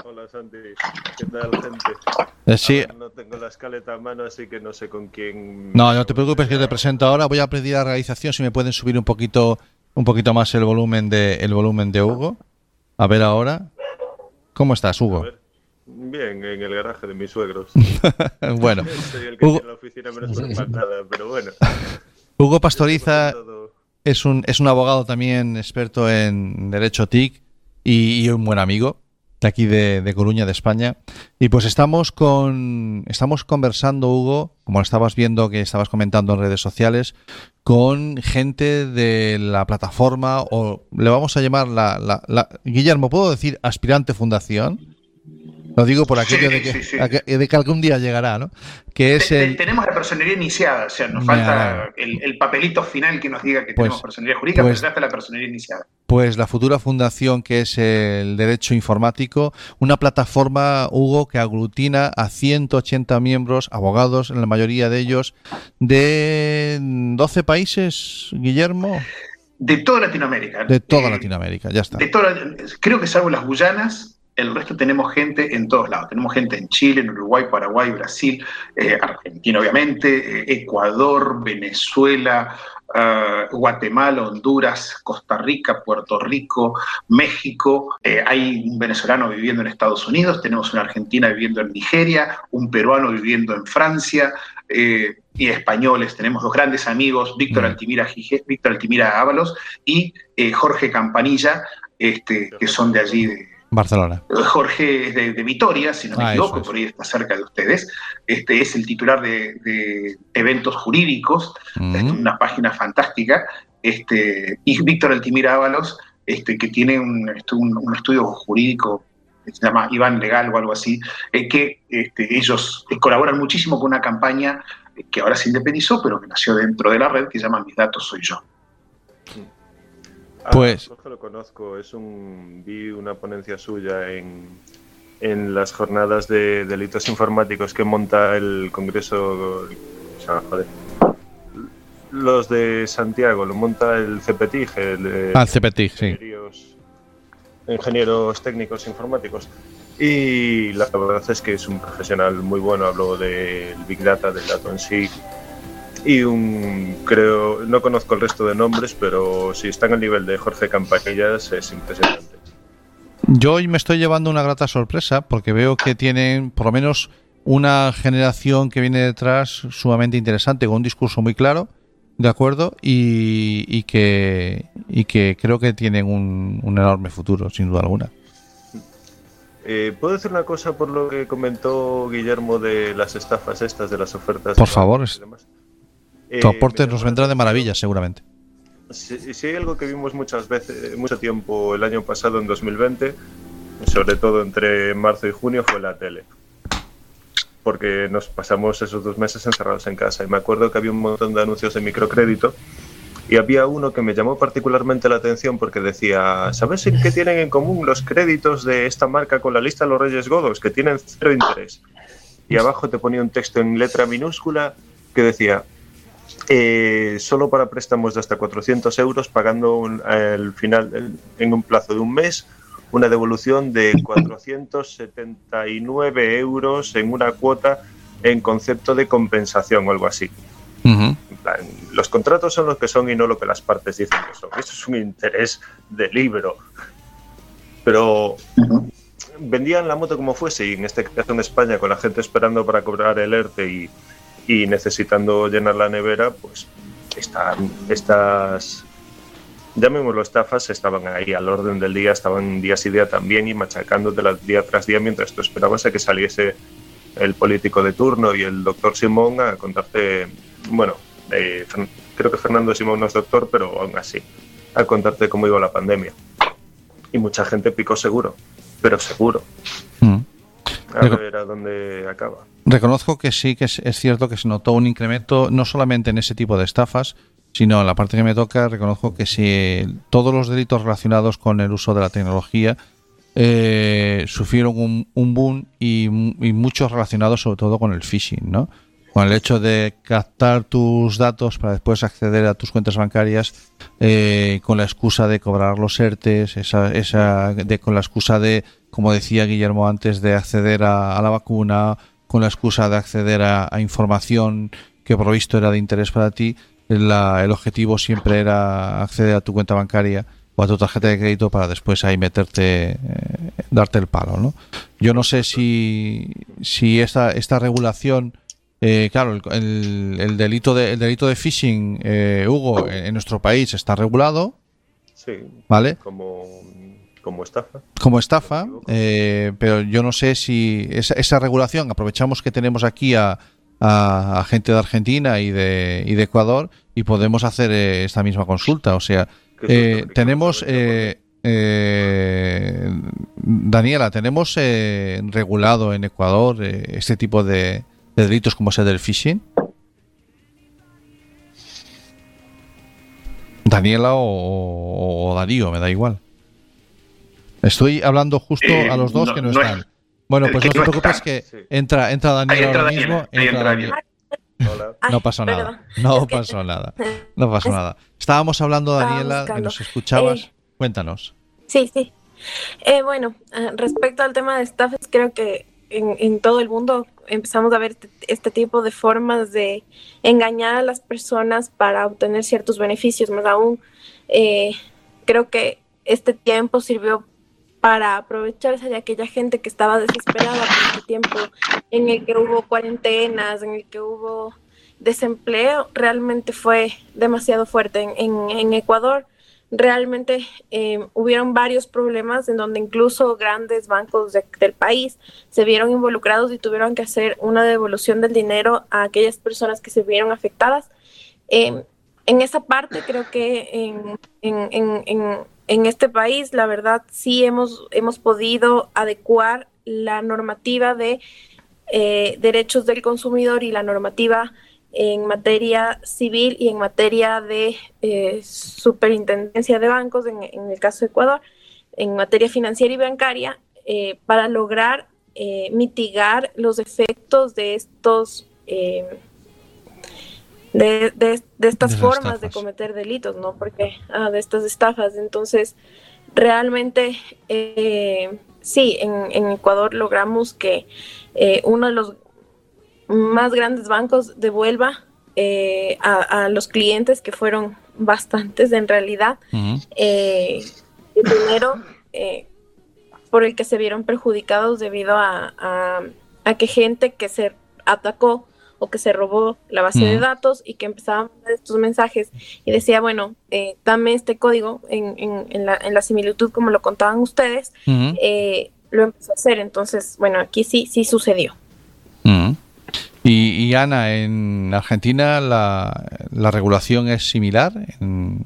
Hola Santi, ¿qué tal gente? Eh, sí. A ver, no tengo la escaleta a mano, así que no sé con quién. No, no te preocupes que te presento ahora. Voy a pedir a realización si me pueden subir un poquito, un poquito más el volumen de, el volumen de Hugo. A ver ahora. ¿Cómo estás, Hugo? bien en el garaje de mis suegros. bueno, Soy el que Hugo- tiene la oficina menos documentada, pero bueno. Hugo Pastoriza es un, es un abogado también experto en derecho TIC y, y un buen amigo de aquí de, de Coruña, de España. Y pues estamos con estamos conversando, Hugo, como estabas viendo que estabas comentando en redes sociales, con gente de la plataforma, o le vamos a llamar la, la- la- Guillermo, ¿puedo decir aspirante fundación? Lo digo por aquello Sí, de, que, sí, sí. a que- de que algún día llegará, ¿no? Que es Te- te- el... tenemos la personería iniciada, o sea, nos falta el, el papelito final que nos diga que Pues- tenemos personería jurídica, pues- pero ya está la personería iniciada. Pues la futura fundación que es el Derecho Informático, una plataforma, Hugo, que aglutina a 180 miembros, abogados, en la mayoría de ellos, de 12 países, Guillermo, De toda Latinoamérica. de toda Eh, Latinoamérica, ya está. de toda- creo que salvo las Guyanas, el resto tenemos gente en todos lados. Tenemos gente en Chile, en Uruguay, Paraguay, Brasil, eh, Argentina, obviamente, eh, Ecuador, Venezuela, eh, Guatemala, Honduras, Costa Rica, Puerto Rico, México. Eh, hay un venezolano viviendo en Estados Unidos, tenemos una argentina viviendo en Nigeria, un peruano viviendo en Francia. eh, y españoles, tenemos dos grandes amigos, Víctor Mm. Altimira, Víctor Altimira Ábalos y eh, Jorge Campanilla, este, que son de allí, de, Barcelona. Jorge es de, de Vitoria, si no me Ah, equivoco, es. por ahí está cerca de ustedes. Este es el titular de, de eventos jurídicos, es Mm. una página fantástica. Este, y Víctor Altimira Ábalos, este, que tiene un, un estudio jurídico se llama Iván Legal o algo así, eh, que este, ellos eh, colaboran muchísimo con una campaña que ahora se independizó, pero que nació dentro de la red, que se llama Mis Datos Soy Yo. Ah, Pues- Jorge lo conozco, es un vi una ponencia suya en, en las jornadas de delitos informáticos que monta el Congreso, o sea, joder, los de Santiago, lo monta el CPTIG, el Ah, el CPTIG, sí. ingenieros, técnicos informáticos. Y la verdad es que es un profesional muy bueno, hablo del Big Data, del dato en sí. Y un, creo, no conozco el resto de nombres, pero si están al nivel de Jorge Campanillas es impresionante. Yo hoy me estoy llevando una grata sorpresa porque veo que tienen por lo menos una generación que viene detrás sumamente interesante, con un discurso muy claro, de acuerdo, y, y que, y que creo que tienen un, un enorme futuro, sin duda alguna. Eh, ¿Puedo decir una cosa por lo que comentó Guillermo de las estafas estas, de las ofertas? Por favor, demás? Tu Eh, aporte me nos vendrá de maravilla, seguramente. Si, si hay algo que vimos muchas veces, mucho tiempo el año pasado, en 2020, sobre todo entre marzo y junio, fue la tele. Porque nos pasamos esos dos meses encerrados en casa. Y me acuerdo que había un montón de anuncios de microcrédito. Y había uno que me llamó particularmente la atención porque decía, ¿sabes en qué tienen en común los créditos de esta marca con la lista de los Reyes Godos? Que tienen cero interés. Y abajo te ponía un texto en letra minúscula que decía, eh, solo para préstamos de hasta 400 euros, pagando un- al final, en- en un plazo de un mes, una devolución de 479 euros en una cuota en concepto de compensación o algo así. Ujú. En plan, los contratos son los que son y no lo que las partes dicen que son. Eso es un interés de libro. Pero vendían la moto como fuese y en este caso en España con la gente esperando para cobrar el ERTE y, y necesitando llenar la nevera, pues están, estas, llamémoslo estafas, estaban ahí al orden del día, estaban día sí día también y machacándote día tras día mientras tú esperabas a que saliese el político de turno y el doctor Simón a contarte, bueno, eh, creo que Fernando Simón no es doctor, pero aún así, a contarte cómo iba la pandemia. Y mucha gente picó seguro, pero seguro. Mm. A ver a dónde acaba. Reconozco que sí que es, es cierto que se notó un incremento no solamente en ese tipo de estafas, sino en la parte que me toca, reconozco que si todos los delitos relacionados con el uso de la tecnología eh, sufrieron un, boom y, muchos relacionados sobre todo con el phishing, ¿no? Con el hecho de captar tus datos para después acceder a tus cuentas bancarias eh, con la excusa de cobrar los ERTES, esa, esa, de, con la excusa de, como decía Guillermo antes, de acceder a la vacuna, con la excusa de acceder a, a información que por lo visto era de interés para ti, la- el objetivo siempre era acceder a tu cuenta bancaria o a tu tarjeta de crédito para después ahí meterte eh, darte el palo, ¿no? Yo no sé si, si esta, esta regulación, eh, claro, el, el- el delito de el delito de phishing, eh, Hugo, en, en nuestro país está regulado, Sí, ¿vale? como, como estafa. Como estafa, eh, pero yo no sé si esa, esa regulación, aprovechamos que tenemos aquí a, a- a gente de Argentina y de, y de Ecuador y podemos hacer eh, esta misma consulta. O sea, es eh, tenemos, Daniela, ¿tenemos eh, regulado en Ecuador este tipo de, de delitos como ese del phishing? Daniela o, o Darío, me da igual. Estoy hablando justo Eh, a los dos no- que no, no están. es- Bueno, pues no te preocupes está. que Sí. entra, entra Daniela Ahí entra ahora mismo. entra entra Daniela. Hola. Ay, No pasó perdón. nada. No pasó nada. No pasó nada. Estábamos hablando, Daniela, que nos escuchabas. Eh, Cuéntanos. Sí, sí. Eh, bueno, eh, respecto al tema de estafas, creo que en, en todo el mundo empezamos a ver este, este tipo de formas de engañar a las personas para obtener ciertos beneficios. Más aún, eh, creo que este tiempo sirvió para aprovecharse de aquella gente que estaba desesperada por este tiempo en el que hubo cuarentenas, en el que hubo desempleo, realmente fue demasiado fuerte. En, en- Ecuador realmente eh, hubieron varios problemas en donde incluso grandes bancos de- del país se vieron involucrados y tuvieron que hacer una devolución del dinero a aquellas personas que se vieron afectadas. Eh, en esa parte creo que en, en- en- este país, la verdad, sí hemos, hemos podido adecuar la normativa de eh, derechos del consumidor y la normativa en materia civil y en materia de eh, superintendencia de bancos, en, el caso de Ecuador, en materia financiera y bancaria, eh, para lograr mitigar los efectos de estos de, de- de estas De formas de cometer delitos, ¿no? Porque ah, de estas estafas. Entonces, realmente eh, sí, en, en Ecuador logramos que eh, uno de los más grandes bancos devuelva eh, a, a los clientes, que fueron bastantes en realidad, eh, el dinero por el que se vieron perjudicados debido a, a- a que gente que se atacó o que se robó la base de datos y que empezaba a mandar estos mensajes y decía, bueno, eh, dame este código en, en- en la, en la similitud como lo contaban ustedes, eh, lo empezó a hacer. Entonces, bueno, aquí sí, sí sucedió. Y, y, Ana, en Argentina la, la regulación es similar. En-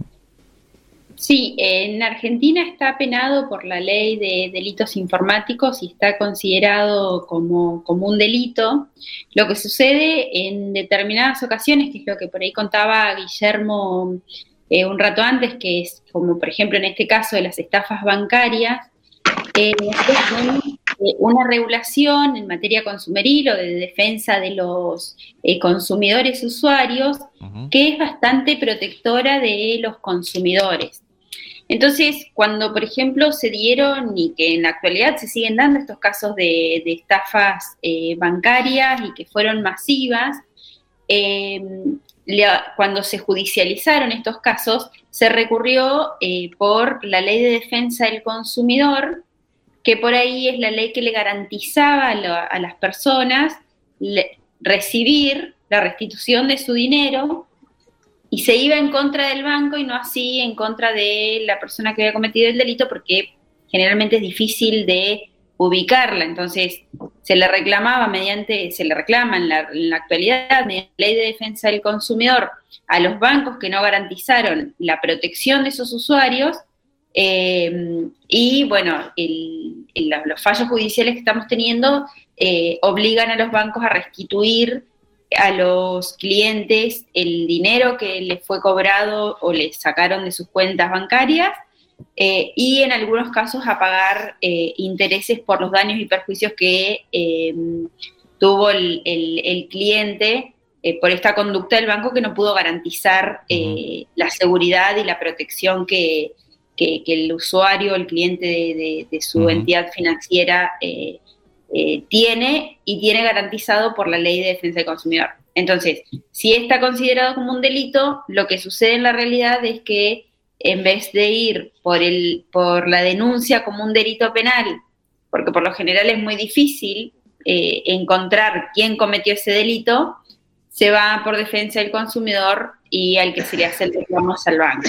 Sí, en Argentina está penado por la ley de delitos informáticos y está considerado como, como un delito. Lo que sucede en determinadas ocasiones, que es lo que por ahí contaba Guillermo eh, un rato antes, que es como por ejemplo en este caso de las estafas bancarias, eh, es eh, una regulación en materia consumeril o de defensa de los eh, consumidores usuarios que es bastante protectora de los consumidores. Entonces, cuando, por ejemplo, se dieron y que en la actualidad se siguen dando estos casos de, de estafas eh, bancarias y que fueron masivas, eh, cuando se judicializaron estos casos, se recurrió eh, por la ley de defensa del consumidor, que por ahí es la ley que le garantizaba a, la- a las personas recibir la restitución de su dinero y se iba en contra del banco y no así en contra de la persona que había cometido el delito porque generalmente es difícil de ubicarla. Entonces se le reclamaba mediante, se le reclama en la, en la actualidad, mediante la ley de defensa del consumidor, a los bancos que no garantizaron la protección de esos usuarios. eh, y bueno, el- el- los fallos judiciales que estamos teniendo eh, obligan a los bancos a restituir a los clientes el dinero que les fue cobrado o les sacaron de sus cuentas bancarias eh, y en algunos casos a pagar eh, intereses por los daños y perjuicios que eh, tuvo el, el- el cliente eh, por esta conducta del banco que no pudo garantizar la seguridad y la protección que, que- que el usuario, el cliente de, de- de su entidad financiera eh, eh, tiene y tiene garantizado por la ley de defensa del consumidor. Entonces, si está considerado como un delito, lo que sucede en la realidad es que en vez de ir por, el, por la denuncia como un delito penal porque por lo general es muy difícil eh, encontrar quién cometió ese delito, se va por defensa del consumidor y al que se le hace el reclamo al banco.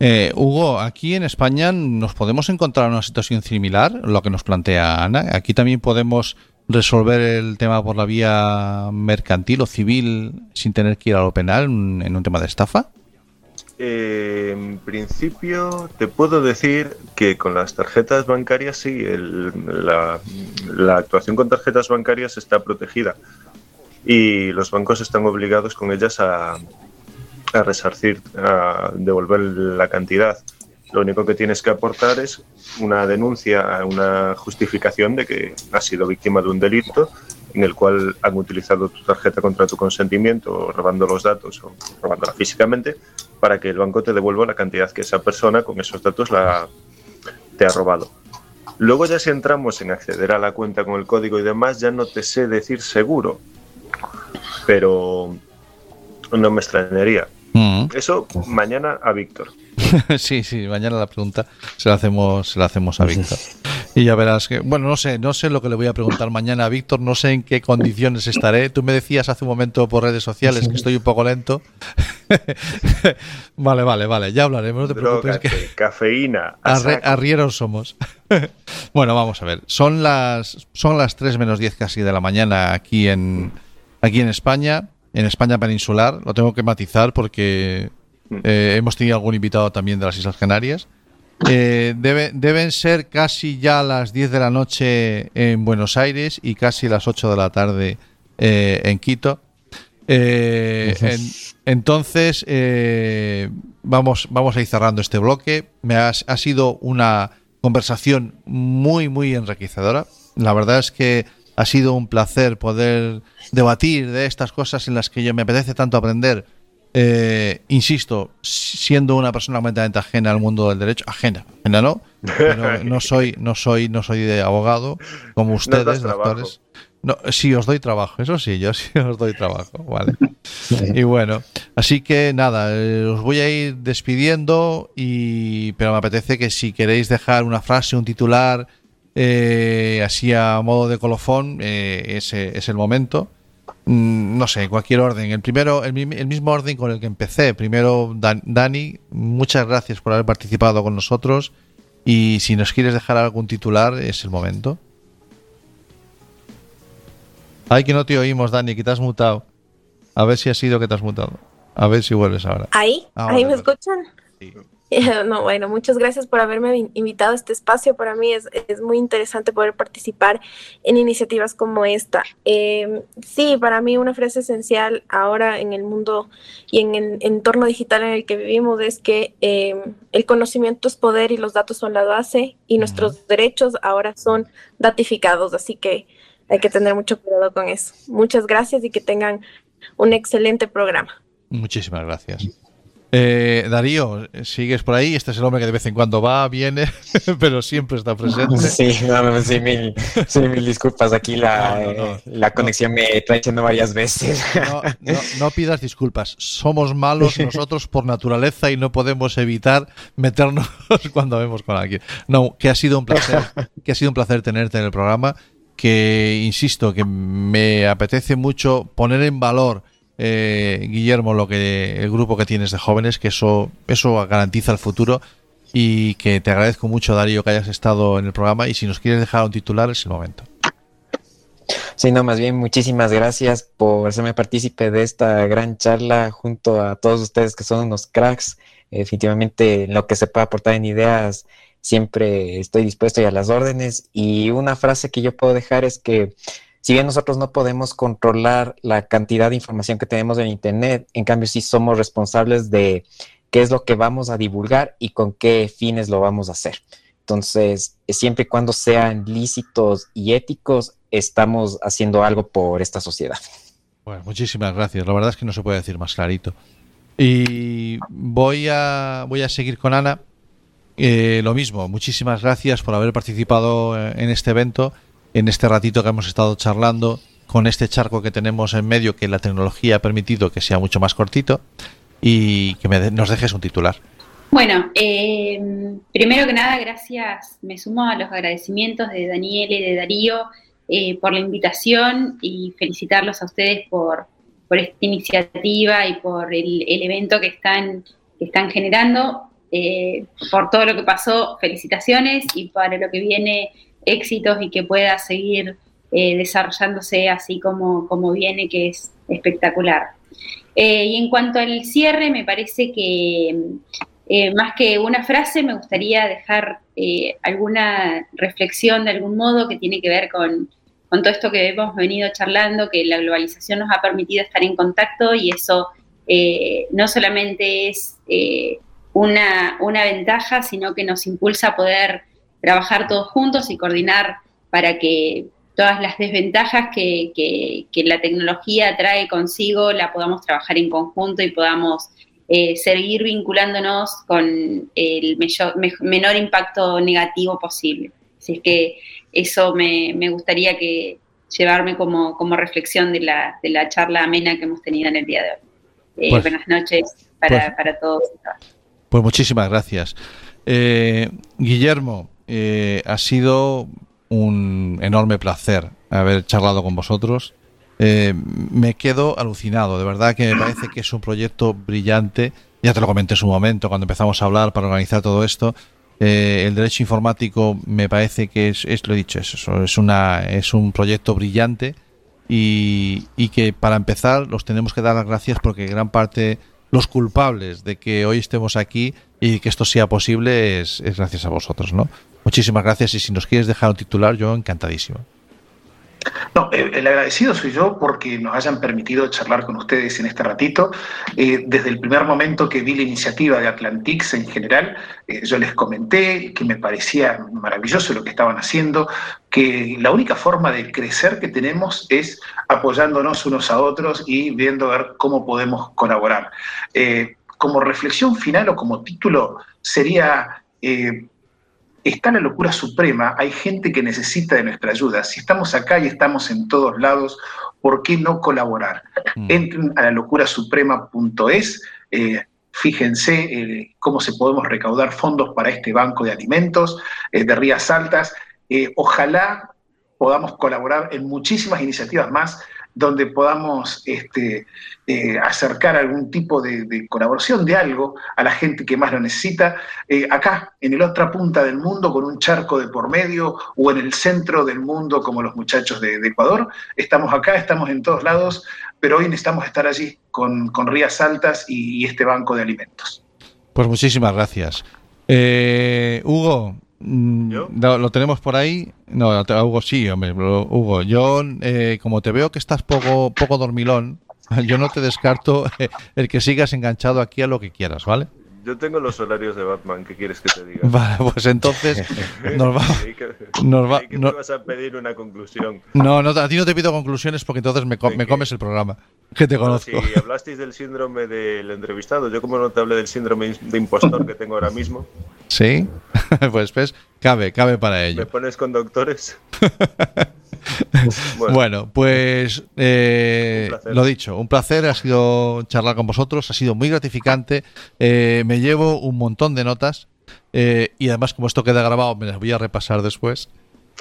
Eh, Hugo, aquí en España nos podemos encontrar una situación similar, lo que nos plantea Ana. Aquí también podemos resolver el tema por la vía mercantil o civil sin tener que ir a lo penal en un tema de estafa. Eh, en principio, te puedo decir que con las tarjetas bancarias sí, la, actuación con tarjetas bancarias está protegida y los bancos están obligados con ellas a, a resarcir, a devolver la cantidad. Lo único que tienes que aportar es una denuncia, una justificación de que has sido víctima de un delito en el cual han utilizado tu tarjeta contra tu consentimiento, robando los datos o robándola físicamente, para que el banco te devuelva la cantidad que esa persona con esos datos la, te ha robado. Luego ya si entramos en acceder a la cuenta con el código y demás, ya no te sé decir seguro, pero no me extrañaría. Mm. Eso mañana a Víctor. sí, sí, mañana la pregunta se la hacemos, se la hacemos a Víctor. Y ya verás que, bueno, no sé, no sé lo que le voy a preguntar mañana a Víctor, no sé en qué condiciones estaré. Tú me decías hace un momento por redes sociales que estoy un poco lento. vale, vale, vale, ya hablaremos, no te preocupes. Cafeína. arrieros somos. bueno, vamos a ver. Son las, son las 3 menos 10 casi de la mañana aquí en, aquí en España en España peninsular. Lo tengo que matizar porque eh, hemos tenido algún invitado también de las Islas Canarias. Eh, deben ser casi ya las 10 de la noche en Buenos Aires y casi las 8 de la tarde eh, en Quito. entonces, vamos, vamos a ir cerrando este bloque. Me ha sido una conversación muy, muy enriquecedora. La verdad es que ha sido un placer poder debatir de estas cosas en las que yo me apetece tanto aprender. Eh, insisto, siendo una persona completamente ajena al mundo del derecho, ajena, ajena no, pero no soy, no soy, no soy de abogado como ustedes, doctores. No, sí, os doy trabajo, eso sí, yo sí os doy trabajo, vale. Y bueno, así que nada, eh, os voy a ir despidiendo, y pero me apetece que si queréis dejar una frase, un titular, eh, así a modo de colofón, eh, ese es el momento. Mm, no sé, cualquier orden. El primero, el, mismo orden con el que empecé. Primero, Dani, muchas gracias por haber participado con nosotros. Y si nos quieres dejar algún titular, es el momento. Ay, que no te oímos, Dani, que te has mutado. A ver si ha sido que te has mutado. A ver si vuelves ahora. ¿Ahí? ¿Ahí me escuchan? Sí. No, bueno, muchas gracias por haberme invitado a este espacio. Para mí es, muy interesante poder participar en iniciativas como esta. Em, sí, para mí una frase esencial ahora en el mundo y en el entorno digital en el que vivimos es que em, el conocimiento es poder y los datos son la base y nuestros derechos ahora son datificados. Así que hay que tener mucho cuidado con eso. Muchas gracias y que tengan un excelente programa. Muchísimas gracias. Eh, Darío, sigues por ahí. Este es el hombre que de vez en cuando va, viene, pero siempre está presente. Sí, sí, mil, disculpas. Aquí la, la conexión me está echando varias veces. No, pidas disculpas. Somos malos nosotros por naturaleza y no podemos evitar meternos cuando vemos con alguien. No, que ha sido un placer, que ha sido un placer tenerte en el programa. Que insisto, que me apetece mucho poner en valor eh, Guillermo, lo que el grupo que tienes de jóvenes, que eso, eso garantiza el futuro y que te agradezco mucho, Darío, que hayas estado en el programa y si nos quieres dejar un titular es el momento. Sí, no, más bien muchísimas gracias por hacerme partícipe de esta gran charla junto a todos ustedes que son unos cracks. Definitivamente en lo que se pueda aportar en ideas, siempre estoy dispuesto y a las órdenes. Y una frase que yo puedo dejar es que si bien nosotros no podemos controlar la cantidad de información que tenemos en Internet, en cambio sí somos responsables de qué es lo que vamos a divulgar y con qué fines lo vamos a hacer. Entonces, siempre y cuando sean lícitos y éticos, estamos haciendo algo por esta sociedad. Bueno, muchísimas gracias. La verdad es que no se puede decir más clarito. Y voy a, voy a seguir con Ana. Eh, lo mismo, muchísimas gracias por haber participado eh, en este evento en este ratito que hemos estado charlando, con este charco que tenemos en medio, que la tecnología ha permitido que sea mucho más cortito, y que nos dejes un titular. Bueno, eh, primero que nada, gracias, me sumo a los agradecimientos de Daniel y de Darío eh, por la invitación y felicitarlos a ustedes por, por esta iniciativa y por el, el evento que están, que están generando. Eh, por todo lo que pasó, felicitaciones y para lo que viene, éxitos y que pueda seguir eh, desarrollándose así como, como viene, que es espectacular. Eh, y en cuanto al cierre, me parece que eh, más que una frase, me gustaría dejar alguna reflexión de algún modo que tiene que ver con, con, todo esto que hemos venido charlando, que la globalización nos ha permitido estar en contacto y eso no solamente es una, una, ventaja, sino que nos impulsa a poder trabajar todos juntos y coordinar para que todas las desventajas que, que, que la tecnología trae consigo la podamos trabajar en conjunto y podamos eh, seguir vinculándonos con el me, menor impacto negativo posible. Así es que eso me, me gustaría que llevarme como, como reflexión de la, de la, charla amena que hemos tenido en el día de hoy. Eh, pues, buenas noches para, pues, para, todos. Pues muchísimas gracias. Eh, Guillermo, eh, ha sido un enorme placer haber charlado con vosotros. Eh, me quedo alucinado, de verdad que me parece que es un proyecto brillante. Ya te lo comenté en su momento cuando empezamos a hablar para organizar todo esto. Eh, el derecho informático me parece que es, es lo he dicho, es, es, una, es un proyecto brillante y, que para empezar los tenemos que dar las gracias porque gran parte, los culpables de que hoy estemos aquí y que esto sea posible es gracias a vosotros, ¿no? Muchísimas gracias y si nos quieres dejar un titular, yo encantadísimo. No, el agradecido soy yo porque nos hayan permitido charlar con ustedes en este ratito. Eh, desde el primer momento que vi la iniciativa de Atlantix en general, eh, yo les comenté que me parecía maravilloso lo que estaban haciendo, que la única forma de crecer que tenemos es apoyándonos unos a otros y viendo a ver cómo podemos colaborar. Eh, como reflexión final o como título sería está la locura suprema, hay gente que necesita de nuestra ayuda. Si estamos acá y estamos en todos lados, ¿por qué no colaborar? Mm. Entren a la locurasuprema.es, eh, fíjense eh, cómo se podemos recaudar fondos para este banco de alimentos eh, de Rías Altas. Ojalá podamos colaborar en muchísimas iniciativas más donde podamos este, eh, acercar algún tipo de, colaboración de algo a la gente que más lo necesita, eh, acá, en la otra punta del mundo, con un charco de por medio, o en el centro del mundo, como los muchachos de, Ecuador. Estamos acá, estamos en todos lados, pero hoy necesitamos estar allí con, con Rías Altas y, y, este banco de alimentos. Pues muchísimas gracias. Eh, Hugo, ¿Yo? ¿Lo tenemos por ahí? No, Hugo sí, hombre. Hugo, yo eh, como te veo que estás poco, poco dormilón, yo no te descarto eh, el que sigas enganchado aquí a lo que quieras, ¿vale? Yo tengo los horarios de Batman, ¿qué quieres que te diga? Vale, pues entonces nos va, nos va, que no, vas a pedir una conclusión. No, no, a ti no te pido conclusiones porque entonces me, me comes el programa, que te conozco. Si hablasteis del síndrome del entrevistado, yo como no te hablé del síndrome de impostor que tengo ahora mismo. Sí, pues cabe, cabe para ello. ¿Me pones con doctores? bueno, bueno, pues eh, lo dicho, un placer, ha sido charlar con vosotros, ha sido muy gratificante, eh, me llevo un montón de notas eh, y además como esto queda grabado me las voy a repasar después.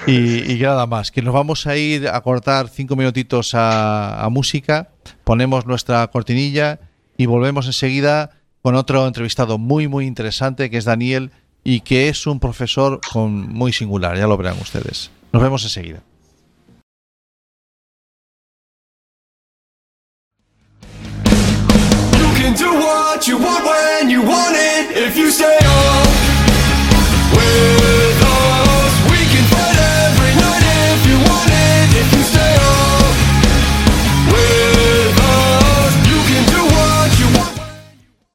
Y, y nada más, que nos vamos a ir a cortar cinco minutitos a, a música, ponemos nuestra cortinilla y volvemos enseguida con otro entrevistado muy muy interesante que es Daniel y que es un profesor con muy singular, ya lo verán ustedes. Nos vemos enseguida.